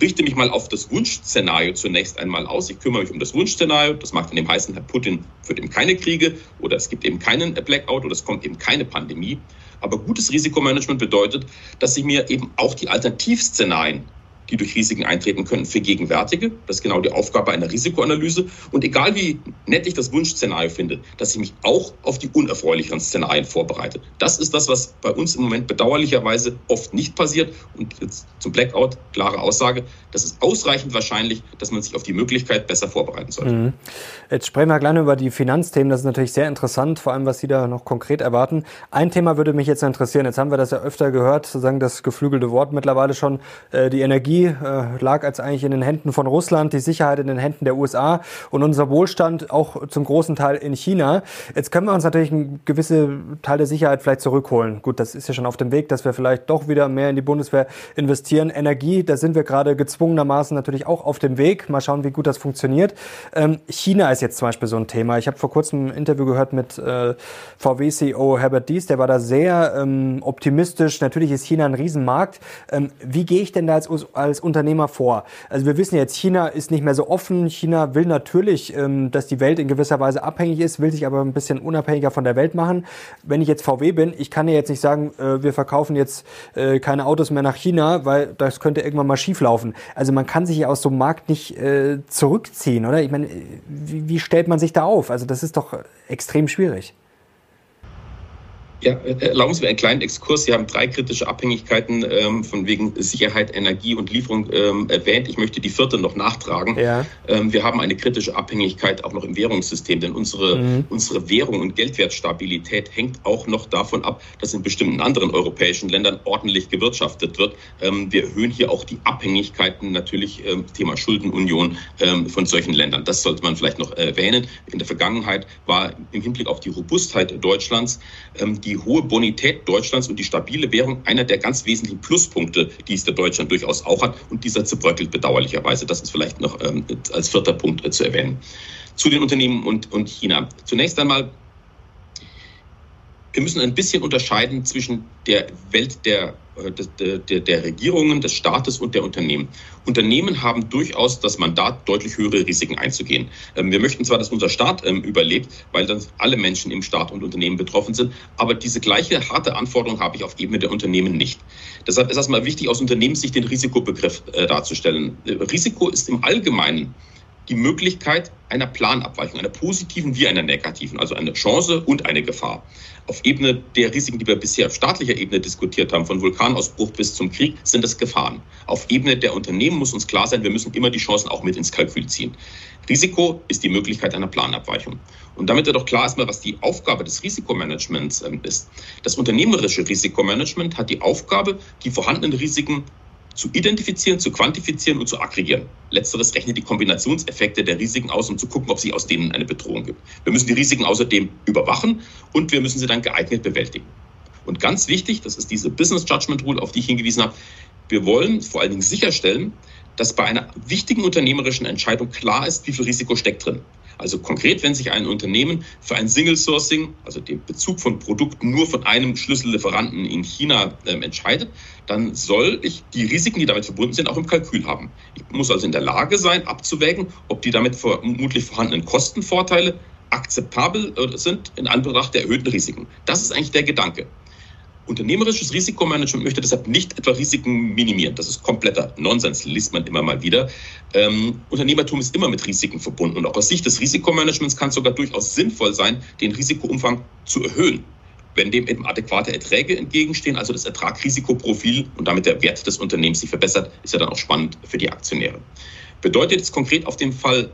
richte mich mal auf das Wunschszenario zunächst einmal aus. Ich kümmere mich um das Wunschszenario. Das mag dann eben heißen, Herr Putin führt eben keine Kriege oder es gibt eben keinen Blackout oder es kommt eben keine Pandemie. Aber gutes Risikomanagement bedeutet, dass ich mir eben auch die Alternativszenarien die durch Risiken eintreten können, vergegenwärtige. Das ist genau die Aufgabe einer Risikoanalyse. Und egal wie nett ich das Wunschszenario finde, dass ich mich auch auf die unerfreulicheren Szenarien vorbereite. Das ist das, was bei uns im Moment bedauerlicherweise oft nicht passiert. Und jetzt zum Blackout, klare Aussage, das ist ausreichend wahrscheinlich, dass man sich auf die Möglichkeit besser vorbereiten sollte. Mhm. Jetzt sprechen wir gleich über die Finanzthemen. Das ist natürlich sehr interessant, vor allem was Sie da noch konkret erwarten. Ein Thema würde mich jetzt interessieren. Jetzt haben wir das ja öfter gehört, sozusagen das geflügelte Wort mittlerweile schon, äh, die Energie Äh, lag als eigentlich in den Händen von Russland, die Sicherheit in den Händen der USA und unser Wohlstand auch zum großen Teil in China. Jetzt können wir uns natürlich einen gewissen Teil der Sicherheit vielleicht zurückholen. Gut, das ist ja schon auf dem Weg, dass wir vielleicht doch wieder mehr in die Bundeswehr investieren. Energie, da sind wir gerade gezwungenermaßen natürlich auch auf dem Weg. Mal schauen, wie gut das funktioniert. Ähm, China ist jetzt zum Beispiel so ein Thema. Ich habe vor kurzem ein Interview gehört mit äh, VW-CEO Herbert Dies, der war da sehr ähm, optimistisch. Natürlich ist China ein Riesenmarkt. Ähm, wie gehe ich denn da als, als als Unternehmer vor? Also wir wissen jetzt, China ist nicht mehr so offen. China will natürlich, ähm, dass die Welt in gewisser Weise abhängig ist, will sich aber ein bisschen unabhängiger von der Welt machen. Wenn ich jetzt VW bin, ich kann ja jetzt nicht sagen, äh, wir verkaufen jetzt äh, keine Autos mehr nach China, weil das könnte irgendwann mal schief laufen. Also man kann sich ja aus so einem Markt nicht äh, zurückziehen, oder? Ich meine, wie, wie stellt man sich da auf? Also das ist doch extrem schwierig. Ja, erlauben Sie mir einen kleinen Exkurs. Sie haben drei kritische Abhängigkeiten ähm, von wegen Sicherheit, Energie und Lieferung ähm, erwähnt. Ich möchte die vierte noch nachtragen. Ja. Ähm, wir haben eine kritische Abhängigkeit auch noch im Währungssystem, denn unsere, mhm. unsere Währung und Geldwertstabilität hängt auch noch davon ab, dass in bestimmten anderen europäischen Ländern ordentlich gewirtschaftet wird. Ähm, wir erhöhen hier auch die Abhängigkeiten natürlich, ähm, Thema Schuldenunion ähm, von solchen Ländern. Das sollte man vielleicht noch erwähnen. In der Vergangenheit war im Hinblick auf die Robustheit Deutschlands die die hohe Bonität Deutschlands und die stabile Währung einer der ganz wesentlichen Pluspunkte, die es der Deutschland durchaus auch hat. Und dieser zerbröckelt bedauerlicherweise. Das ist vielleicht noch ähm, als vierter Punkt äh, zu erwähnen. Zu den Unternehmen und, und China. Zunächst einmal wir müssen ein bisschen unterscheiden zwischen der Welt der, äh, der, der, Regierungen, des Staates und der Unternehmen. Unternehmen haben durchaus das Mandat, deutlich höhere Risiken einzugehen. Ähm, wir möchten zwar, dass unser Staat ähm, überlebt, weil dann alle Menschen im Staat und Unternehmen betroffen sind, aber diese gleiche harte Anforderung habe ich auf Ebene der Unternehmen nicht. Deshalb ist erstmal wichtig, aus Unternehmenssicht den Risikobegriff äh, darzustellen. Risiko ist im Allgemeinen die Möglichkeit einer Planabweichung, einer positiven wie einer negativen, also eine Chance und eine Gefahr. Auf Ebene der Risiken, die wir bisher auf staatlicher Ebene diskutiert haben, von Vulkanausbruch bis zum Krieg, sind es Gefahren. Auf Ebene der Unternehmen muss uns klar sein, wir müssen immer die Chancen auch mit ins Kalkül ziehen. Risiko ist die Möglichkeit einer Planabweichung. Und damit wird auch klar erstmal, was die Aufgabe des Risikomanagements ähm, ist. Das unternehmerische Risikomanagement hat die Aufgabe, die vorhandenen Risiken zu identifizieren, zu quantifizieren und zu aggregieren. Letzteres rechnet die Kombinationseffekte der Risiken aus, um zu gucken, ob sich aus denen eine Bedrohung gibt. Wir müssen die Risiken außerdem überwachen und wir müssen sie dann geeignet bewältigen. Und ganz wichtig, das ist diese Business Judgment Rule, auf die ich hingewiesen habe, wir wollen vor allen Dingen sicherstellen, dass bei einer wichtigen unternehmerischen Entscheidung klar ist, wie viel Risiko steckt drin. Also konkret, wenn sich ein Unternehmen für ein Single Sourcing, also den Bezug von Produkten nur von einem Schlüssellieferanten in China äh, entscheidet, dann soll ich die Risiken, die damit verbunden sind, auch im Kalkül haben. Ich muss also in der Lage sein, abzuwägen, ob die damit vermutlich vorhandenen Kostenvorteile akzeptabel äh, sind in Anbetracht der erhöhten Risiken. Das ist eigentlich der Gedanke. Unternehmerisches Risikomanagement möchte deshalb nicht etwa Risiken minimieren. Das ist kompletter Nonsens, liest man immer mal wieder. Ähm, Unternehmertum ist immer mit Risiken verbunden und auch aus Sicht des Risikomanagements kann es sogar durchaus sinnvoll sein, den Risikoumfang zu erhöhen wenn dem eben adäquate Erträge entgegenstehen, also das Ertrag-Risikoprofil und damit der Wert des Unternehmens sich verbessert, ist ja dann auch spannend für die Aktionäre. Bedeutet jetzt konkret auf dem Fall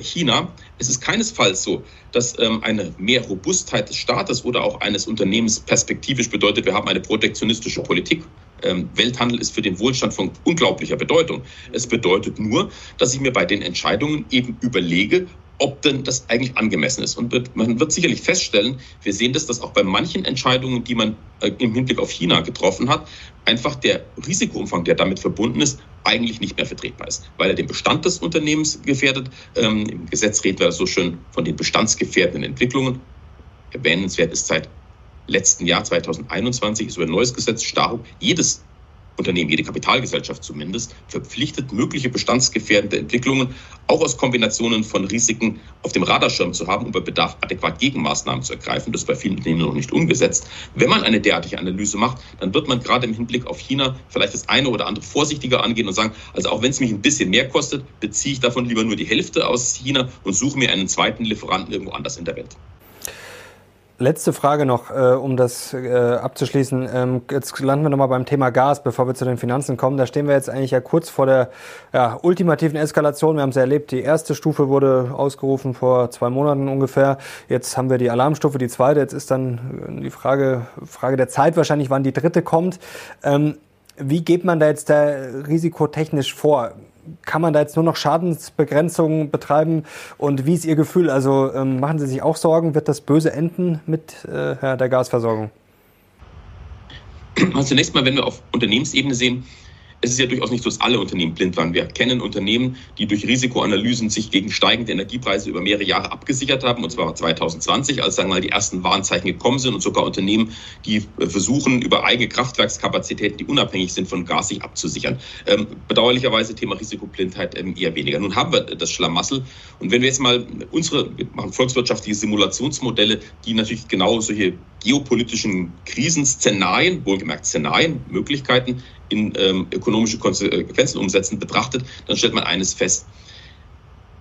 China. Es ist keinesfalls so, dass ähm, eine mehr Robustheit des Staates oder auch eines Unternehmens perspektivisch bedeutet, wir haben eine protektionistische Politik. Ähm, Welthandel ist für den Wohlstand von unglaublicher Bedeutung. Es bedeutet nur, dass ich mir bei den Entscheidungen eben überlege, ob denn das eigentlich angemessen ist. Und man wird sicherlich feststellen, wir sehen das, dass auch bei manchen Entscheidungen, die man äh, im Hinblick auf China getroffen hat, einfach der Risikoumfang, der damit verbunden ist, eigentlich nicht mehr vertretbar ist, weil er den Bestand des Unternehmens gefährdet. Ähm, Im Gesetz reden wir so schön von den bestandsgefährdenden Entwicklungen. Erwähnenswert ist seit letzten Jahr 2021 ist über ein neues Gesetz Staro jedes Unternehmen, jede Kapitalgesellschaft zumindest, verpflichtet, mögliche bestandsgefährdende Entwicklungen auch aus Kombinationen von Risiken auf dem Radarschirm zu haben, um bei Bedarf adäquat Gegenmaßnahmen zu ergreifen. Das ist bei vielen Unternehmen noch nicht umgesetzt. Wenn man eine derartige Analyse macht, dann wird man gerade im Hinblick auf China vielleicht das eine oder andere vorsichtiger angehen und sagen, also auch wenn es mich ein bisschen mehr kostet, beziehe ich davon lieber nur die Hälfte aus China und suche mir einen zweiten Lieferanten irgendwo anders in der Welt. Letzte Frage noch, äh, um das äh, abzuschließen. Ähm, jetzt landen wir nochmal beim Thema Gas, bevor wir zu den Finanzen kommen. Da stehen wir jetzt eigentlich ja kurz vor der ja, ultimativen Eskalation. Wir haben es erlebt, die erste Stufe wurde ausgerufen vor zwei Monaten ungefähr. Jetzt haben wir die Alarmstufe, die zweite. Jetzt ist dann die Frage, Frage der Zeit wahrscheinlich, wann die dritte kommt. Ähm, wie geht man da jetzt da risikotechnisch vor? Kann man da jetzt nur noch Schadensbegrenzung betreiben? Und wie ist Ihr Gefühl? Also ähm, machen Sie sich auch Sorgen, wird das böse enden mit äh, der Gasversorgung? Also zunächst mal, wenn wir auf Unternehmensebene sehen, es ist ja durchaus nicht so, dass alle Unternehmen blind waren. Wir kennen Unternehmen, die durch Risikoanalysen sich gegen steigende Energiepreise über mehrere Jahre abgesichert haben, und zwar 2020, als sagen mal die ersten Warnzeichen gekommen sind, und sogar Unternehmen, die äh, versuchen, über eigene Kraftwerkskapazitäten, die unabhängig sind von Gas, sich abzusichern. Ähm, bedauerlicherweise Thema Risikoblindheit ähm, eher weniger. Nun haben wir das Schlamassel. Und wenn wir jetzt mal unsere, wir machen volkswirtschaftliche Simulationsmodelle, die natürlich genau solche geopolitischen Krisenszenarien, wohlgemerkt Szenarien, Möglichkeiten in ähm, ökonomische Konsequenzen umsetzen betrachtet, dann stellt man eines fest.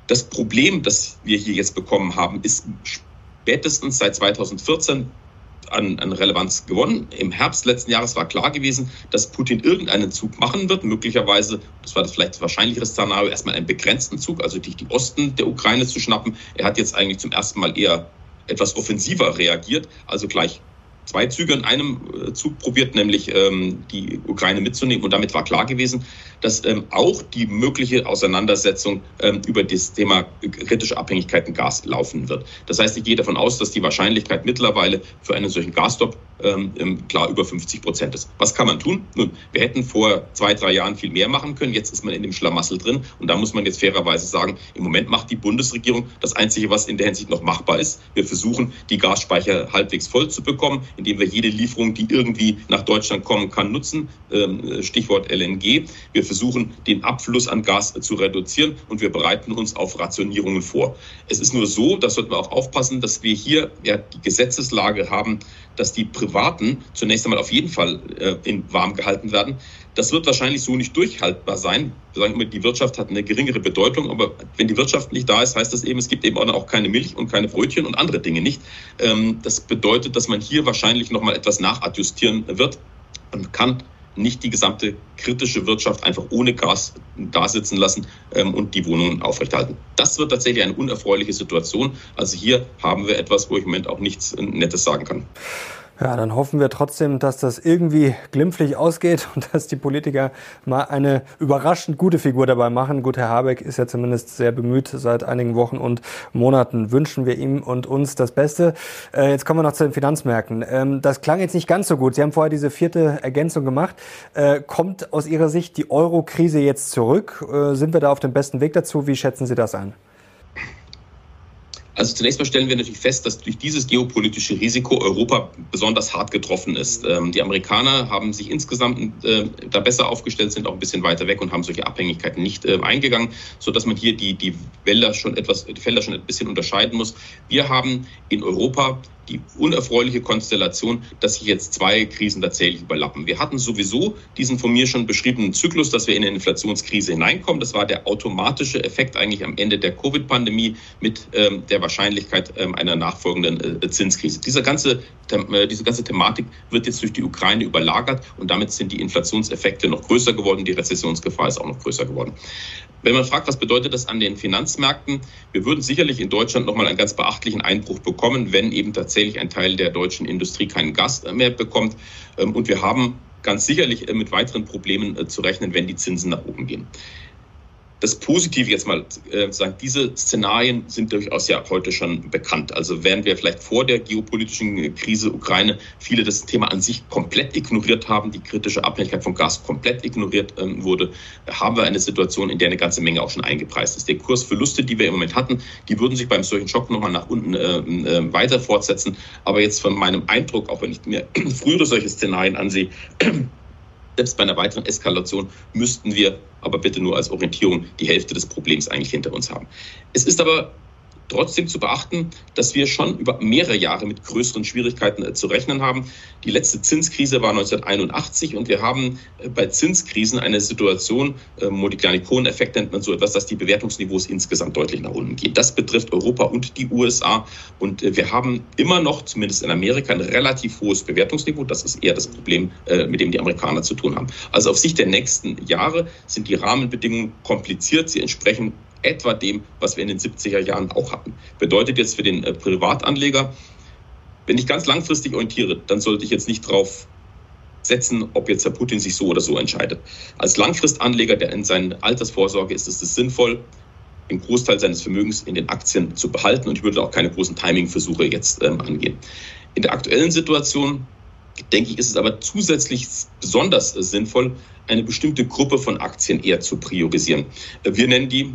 Das Problem, das wir hier jetzt bekommen haben, ist spätestens seit 2014 an, an, Relevanz gewonnen. Im Herbst letzten Jahres war klar gewesen, dass Putin irgendeinen Zug machen wird. Möglicherweise, das war das vielleicht wahrscheinlichere Szenario, erstmal einen begrenzten Zug, also die, die Osten der Ukraine zu schnappen. Er hat jetzt eigentlich zum ersten Mal eher etwas offensiver reagiert, also gleich zwei Züge in einem äh, Zug probiert, nämlich ähm, die Ukraine mitzunehmen. Und damit war klar gewesen, dass ähm, auch die mögliche Auseinandersetzung ähm, über das Thema kritische Abhängigkeiten Gas laufen wird. Das heißt, ich gehe davon aus, dass die Wahrscheinlichkeit mittlerweile für einen solchen Gasstopp ähm, klar über 50 Prozent ist. Was kann man tun? Nun, wir hätten vor zwei, drei Jahren viel mehr machen können. Jetzt ist man in dem Schlamassel drin. Und da muss man jetzt fairerweise sagen, im Moment macht die Bundesregierung das Einzige, was in der Hinsicht noch machbar ist. Wir versuchen, die Gasspeicher halbwegs voll zu bekommen, indem wir jede Lieferung, die irgendwie nach Deutschland kommen kann, nutzen. Ähm, Stichwort LNG. Wir versuchen, den Abfluss an Gas zu reduzieren und wir bereiten uns auf Rationierungen vor. Es ist nur so, das sollten wir auch aufpassen, dass wir hier ja die Gesetzeslage haben, dass die Privaten zunächst einmal auf jeden Fall äh, in warm gehalten werden. Das wird wahrscheinlich so nicht durchhaltbar sein. Wir sagen immer, die Wirtschaft hat eine geringere Bedeutung, aber wenn die Wirtschaft nicht da ist, heißt das eben, es gibt eben auch keine Milch und keine Brötchen und andere Dinge nicht. Ähm, das bedeutet, dass man hier wahrscheinlich nochmal etwas nachadjustieren wird und kann nicht die gesamte kritische Wirtschaft einfach ohne Gas da sitzen lassen ähm, und die Wohnungen aufrechterhalten. Das wird tatsächlich eine unerfreuliche Situation. Also hier haben wir etwas, wo ich im Moment auch nichts Nettes sagen kann. Ja, dann hoffen wir trotzdem, dass das irgendwie glimpflich ausgeht und dass die Politiker mal eine überraschend gute Figur dabei machen. Gut, Herr Habeck ist ja zumindest sehr bemüht seit einigen Wochen und Monaten. Wünschen wir ihm und uns das Beste. Äh, jetzt kommen wir noch zu den Finanzmärkten. Ähm, das klang jetzt nicht ganz so gut. Sie haben vorher diese vierte Ergänzung gemacht. Äh, kommt aus Ihrer Sicht die Euro-Krise jetzt zurück? Äh, sind wir da auf dem besten Weg dazu? Wie schätzen Sie das ein? Also zunächst mal stellen wir natürlich fest, dass durch dieses geopolitische Risiko Europa besonders hart getroffen ist. Ähm, die Amerikaner haben sich insgesamt äh, da besser aufgestellt, sind auch ein bisschen weiter weg und haben solche Abhängigkeiten nicht äh, eingegangen, so dass man hier die, die Wälder schon etwas, die Felder schon ein bisschen unterscheiden muss. Wir haben in Europa die unerfreuliche Konstellation, dass sich jetzt zwei Krisen tatsächlich überlappen. Wir hatten sowieso diesen von mir schon beschriebenen Zyklus, dass wir in eine Inflationskrise hineinkommen. Das war der automatische Effekt eigentlich am Ende der Covid-Pandemie mit ähm, der Wahrscheinlichkeit ähm, einer nachfolgenden äh, Zinskrise. Diese ganze, äh, diese ganze Thematik wird jetzt durch die Ukraine überlagert und damit sind die Inflationseffekte noch größer geworden. Die Rezessionsgefahr ist auch noch größer geworden. Wenn man fragt, was bedeutet das an den Finanzmärkten, wir würden sicherlich in Deutschland nochmal einen ganz beachtlichen Einbruch bekommen, wenn eben tatsächlich ein Teil der deutschen Industrie keinen Gas mehr bekommt. Ähm, und wir haben ganz sicherlich äh, mit weiteren Problemen äh, zu rechnen, wenn die Zinsen nach oben gehen das Positive jetzt mal äh, sagen, diese Szenarien sind durchaus ja heute schon bekannt. Also während wir vielleicht vor der geopolitischen Krise Ukraine viele das Thema an sich komplett ignoriert haben, die kritische Abhängigkeit von Gas komplett ignoriert ähm, wurde, haben wir eine Situation, in der eine ganze Menge auch schon eingepreist ist. Die Kursverluste, die wir im Moment hatten, die würden sich beim solchen Schock nochmal nach unten äh, äh, weiter fortsetzen. Aber jetzt von meinem Eindruck, auch wenn ich mir frühere solche Szenarien ansehe, selbst bei einer weiteren Eskalation müssten wir aber bitte nur als Orientierung die Hälfte des Problems eigentlich hinter uns haben. Es ist aber trotzdem zu beachten, dass wir schon über mehrere Jahre mit größeren Schwierigkeiten äh, zu rechnen haben. Die letzte Zinskrise war 1981 und wir haben äh, bei Zinskrisen eine Situation, äh, Modigliani-Cohen-Effekt nennt man so etwas, dass die Bewertungsniveaus insgesamt deutlich nach unten gehen. Das betrifft Europa und die USA und wir haben immer noch, zumindest in Amerika, ein relativ hohes Bewertungsniveau. Das ist eher das Problem, mit dem die Amerikaner zu tun haben. Also auf Sicht der nächsten Jahre sind die Rahmenbedingungen kompliziert. Sie entsprechen etwa dem, was wir in den 70er Jahren auch hatten. Bedeutet jetzt für den äh, Privatanleger, wenn ich ganz langfristig orientiere, dann sollte ich jetzt nicht drauf setzen, ob jetzt Herr Putin sich so oder so entscheidet. Als Langfristanleger, der in seiner Altersvorsorge ist, ist es sinnvoll, den Großteil seines Vermögens in den Aktien zu behalten und ich würde auch keine großen Timing-Versuche jetzt ähm, angehen. In der aktuellen Situation denke ich, ist es aber zusätzlich besonders äh, sinnvoll, eine bestimmte Gruppe von Aktien eher zu priorisieren. Äh, wir nennen die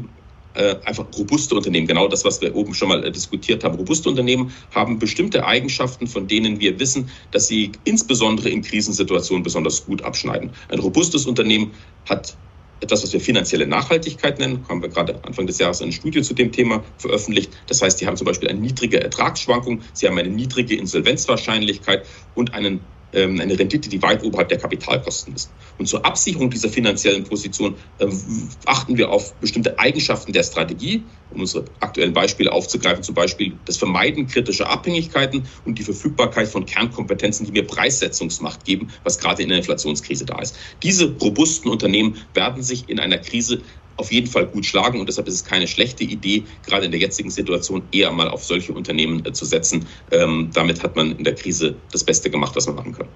einfach robuste Unternehmen, genau das, was wir oben schon mal äh, diskutiert haben. Robuste Unternehmen haben bestimmte Eigenschaften, von denen wir wissen, dass sie insbesondere in Krisensituationen besonders gut abschneiden. Ein robustes Unternehmen hat etwas, was wir finanzielle Nachhaltigkeit nennen, haben wir gerade Anfang des Jahres eine Studie zu dem Thema veröffentlicht. Das heißt, die haben zum Beispiel eine niedrige Ertragsschwankung, sie haben eine niedrige Insolvenzwahrscheinlichkeit und einen eine Rendite, die weit oberhalb der Kapitalkosten ist. Und zur Absicherung dieser finanziellen Position ähm, achten wir auf bestimmte Eigenschaften der Strategie, um unsere aktuellen Beispiele aufzugreifen, zum Beispiel das Vermeiden kritischer Abhängigkeiten und die Verfügbarkeit von Kernkompetenzen, die mir Preissetzungsmacht geben, was gerade in der Inflationskrise da ist. Diese robusten Unternehmen werden sich in einer Krise auf jeden Fall gut schlagen. Und deshalb ist es keine schlechte Idee, gerade in der jetzigen Situation eher mal auf solche Unternehmen äh, zu setzen. Ähm, damit hat man in der Krise das Beste gemacht, was man machen kann.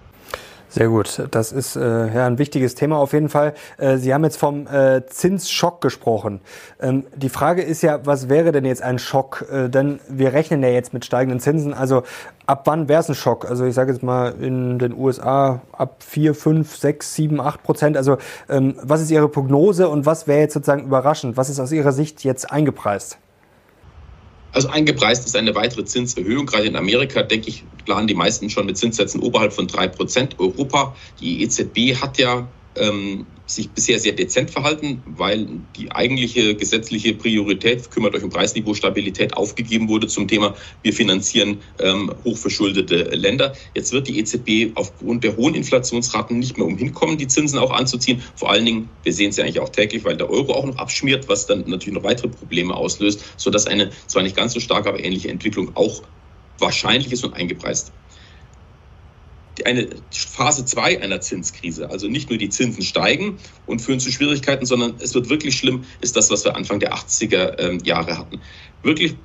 Sehr gut. Das ist äh, ja ein wichtiges Thema auf jeden Fall. Äh, Sie haben jetzt vom äh, Zinsschock gesprochen. Ähm, die Frage ist ja, was wäre denn jetzt ein Schock? Äh, denn wir rechnen ja jetzt mit steigenden Zinsen. Also ab wann wäre es ein Schock? Also ich sage jetzt mal in den USA ab 4, 5, 6, 7, 8 Prozent. Also ähm, was ist Ihre Prognose und was wäre jetzt sozusagen überraschend? Was ist aus Ihrer Sicht jetzt eingepreist? Also eingepreist ist eine weitere Zinserhöhung. Gerade in Amerika, denke ich, planen die meisten schon mit Zinssätzen oberhalb von drei Prozent. Europa, die EZB hat ja ähm, sich bisher sehr dezent verhalten, weil die eigentliche gesetzliche Priorität, kümmert euch um Preisniveau-Stabilität, aufgegeben wurde zum Thema, wir finanzieren ähm, hochverschuldete Länder. Jetzt wird die EZB aufgrund der hohen Inflationsraten nicht mehr umhinkommen, die Zinsen auch anzuziehen. Vor allen Dingen, wir sehen es ja eigentlich auch täglich, weil der Euro auch noch abschmiert, was dann natürlich noch weitere Probleme auslöst, sodass eine zwar nicht ganz so starke, aber ähnliche Entwicklung auch wahrscheinlich ist und eingepreist eine Phase 2 einer Zinskrise. Also nicht nur die Zinsen steigen und führen zu Schwierigkeiten, sondern es wird wirklich schlimm, ist das, was wir Anfang der 80er ähm, Jahre hatten. Wirklich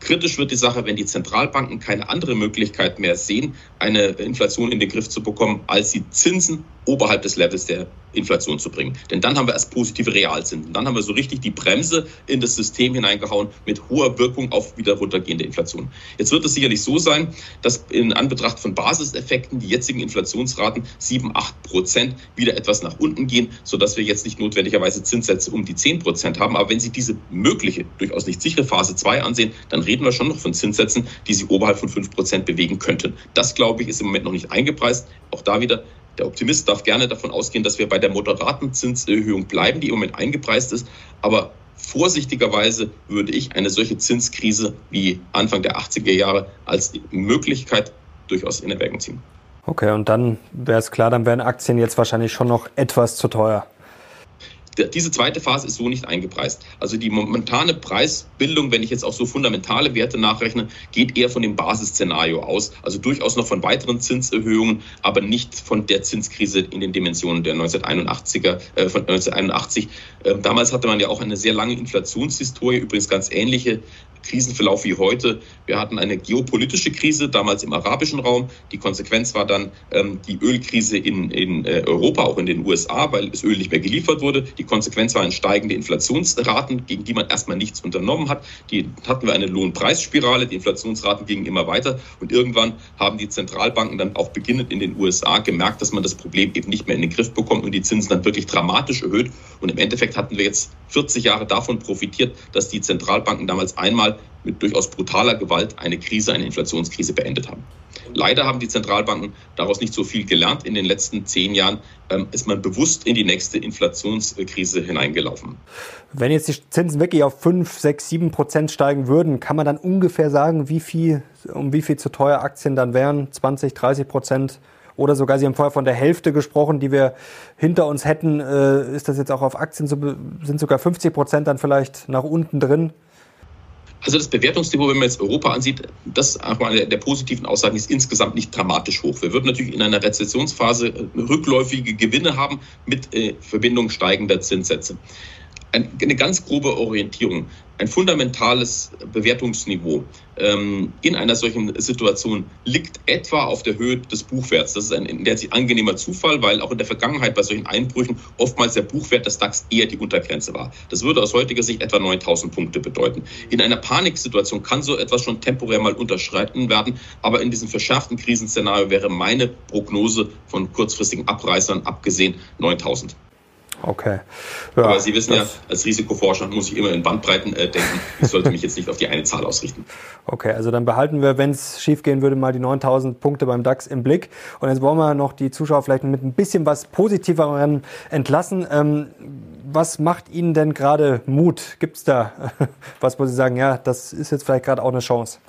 kritisch wird die Sache, wenn die Zentralbanken keine andere Möglichkeit mehr sehen, eine Inflation in den Griff zu bekommen, als die Zinsen oberhalb des Levels der Inflation zu bringen. Denn dann haben wir erst positive Realzinsen. Dann haben wir so richtig die Bremse in das System hineingehauen mit hoher Wirkung auf wieder runtergehende Inflation. Jetzt wird es sicherlich so sein, dass in Anbetracht von Basiseffekten die jetzigen Inflationsraten 7, 8 Prozent wieder etwas nach unten gehen, sodass wir jetzt nicht notwendigerweise Zinssätze um die 10 Prozent haben. Aber wenn Sie diese mögliche, durchaus nicht sichere Phase 2 ansehen, dann reden wir schon noch von Zinssätzen, die sich oberhalb von 5 Prozent bewegen könnten. Das, glaube ich, ist im Moment noch nicht eingepreist. Auch da wieder der Optimist darf gerne davon ausgehen, dass wir bei der moderaten Zinserhöhung bleiben, die im Moment eingepreist ist. Aber vorsichtigerweise würde ich eine solche Zinskrise wie Anfang der 80er Jahre als Möglichkeit durchaus in Erwägung ziehen. Okay, und dann wäre es klar, dann wären Aktien jetzt wahrscheinlich schon noch etwas zu teuer diese zweite Phase ist so nicht eingepreist. Also die momentane Preisbildung, wenn ich jetzt auch so fundamentale Werte nachrechne, geht eher von dem Basisszenario aus. Also durchaus noch von weiteren Zinserhöhungen, aber nicht von der Zinskrise in den Dimensionen der 1981er, äh, von 1981. Äh, damals hatte man ja auch eine sehr lange Inflationshistorie, übrigens ganz ähnliche Krisenverlauf wie heute. Wir hatten eine geopolitische Krise, damals im arabischen Raum. Die Konsequenz war dann ähm, die Ölkrise in, in äh, Europa, auch in den USA, weil das Öl nicht mehr geliefert wurde. Die Konsequenz waren steigende Inflationsraten, gegen die man erstmal nichts unternommen hat. Die hatten wir eine Lohnpreisspirale, die Inflationsraten gingen immer weiter und irgendwann haben die Zentralbanken dann auch beginnend in den USA gemerkt, dass man das Problem eben nicht mehr in den Griff bekommt und die Zinsen dann wirklich dramatisch erhöht. Und im Endeffekt hatten wir jetzt 40 Jahre davon profitiert, dass die Zentralbanken damals einmal mit durchaus brutaler Gewalt eine Krise, eine Inflationskrise beendet haben. Leider haben die Zentralbanken daraus nicht so viel gelernt. In den letzten zehn Jahren ähm, ist man bewusst in die nächste Inflationskrise hineingelaufen. Wenn jetzt die Zinsen wirklich auf 5, 6, 7 Prozent steigen würden, kann man dann ungefähr sagen, wie viel, um wie viel zu teuer Aktien dann wären? 20, 30 Prozent? Oder sogar, Sie haben vorher von der Hälfte gesprochen, die wir hinter uns hätten. Äh, ist das jetzt auch auf Aktien, sind sogar 50 Prozent dann vielleicht nach unten drin? Also das Bewertungsniveau, wenn man jetzt Europa ansieht, das auch eine der positiven Aussagen ist insgesamt nicht dramatisch hoch. Wir würden natürlich in einer Rezessionsphase äh, rückläufige Gewinne haben mit äh, Verbindung steigender Zinssätze eine ganz grobe Orientierung, ein fundamentales Bewertungsniveau ähm, in einer solchen Situation liegt etwa auf der Höhe des Buchwerts. Das ist ein in der sich angenehmer Zufall, weil auch in der Vergangenheit bei solchen Einbrüchen oftmals der Buchwert des DAX eher die Untergrenze war. Das würde aus heutiger Sicht etwa 9000 Punkte bedeuten. In einer Paniksituation kann so etwas schon temporär mal unterschreiten werden, aber in diesem verschärften Krisenszenario wäre meine Prognose von kurzfristigen Abreißern abgesehen 9000. Okay. Ja, Aber Sie wissen ja, als Risikoforscher muss ich immer in Bandbreiten äh, denken. Ich sollte mich jetzt nicht auf die eine Zahl ausrichten. Okay, also dann behalten wir, wenn es schiefgehen würde, mal die 9000 Punkte beim DAX im Blick. Und jetzt wollen wir noch die Zuschauer vielleicht mit ein bisschen was Positiveren entlassen. Ähm, was macht Ihnen denn gerade Mut? Gibt es da was, wo Sie sagen, ja, das ist jetzt vielleicht gerade auch eine Chance?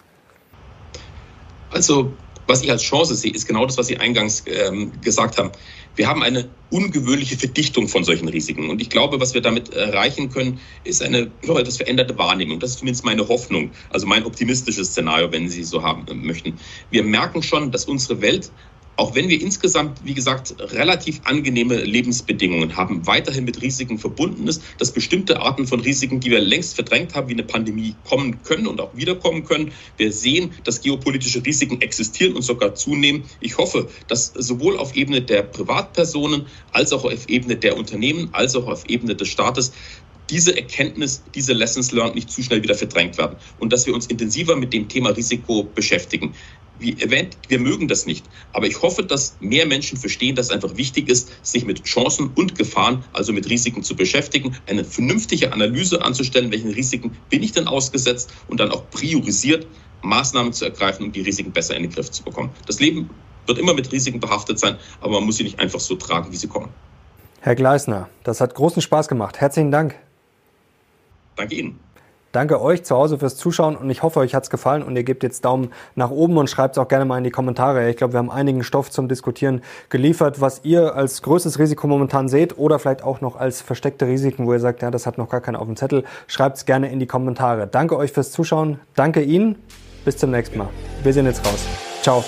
Also, was ich als Chance sehe, ist genau das, was Sie eingangs ähm, gesagt haben. Wir haben eine ungewöhnliche Verdichtung von solchen Risiken. Und ich glaube, was wir damit erreichen können, ist eine etwas veränderte Wahrnehmung. Das ist zumindest meine Hoffnung, also mein optimistisches Szenario, wenn Sie so haben möchten. Wir merken schon, dass unsere Welt auch wenn wir insgesamt, wie gesagt, relativ angenehme Lebensbedingungen haben, weiterhin mit Risiken verbunden ist, dass bestimmte Arten von Risiken, die wir längst verdrängt haben, wie eine Pandemie kommen können und auch wiederkommen können. Wir sehen, dass geopolitische Risiken existieren und sogar zunehmen. Ich hoffe, dass sowohl auf Ebene der Privatpersonen als auch auf Ebene der Unternehmen als auch auf Ebene des Staates diese Erkenntnis, diese Lessons learned nicht zu schnell wieder verdrängt werden und dass wir uns intensiver mit dem Thema Risiko beschäftigen. Wie erwähnt, wir mögen das nicht. Aber ich hoffe, dass mehr Menschen verstehen, dass es einfach wichtig ist, sich mit Chancen und Gefahren, also mit Risiken zu beschäftigen, eine vernünftige Analyse anzustellen, welchen Risiken bin ich denn ausgesetzt und dann auch priorisiert Maßnahmen zu ergreifen, um die Risiken besser in den Griff zu bekommen. Das Leben wird immer mit Risiken behaftet sein, aber man muss sie nicht einfach so tragen, wie sie kommen. Herr Gleisner, das hat großen Spaß gemacht. Herzlichen Dank. Danke Ihnen. Danke euch zu Hause fürs Zuschauen und ich hoffe, euch hat's gefallen und ihr gebt jetzt Daumen nach oben und schreibt es auch gerne mal in die Kommentare. Ich glaube, wir haben einigen Stoff zum Diskutieren geliefert, was ihr als größtes Risiko momentan seht oder vielleicht auch noch als versteckte Risiken, wo ihr sagt, ja, das hat noch gar keiner auf dem Zettel. Schreibt es gerne in die Kommentare. Danke euch fürs Zuschauen. Danke Ihnen. Bis zum nächsten Mal. Wir sehen jetzt raus. Ciao.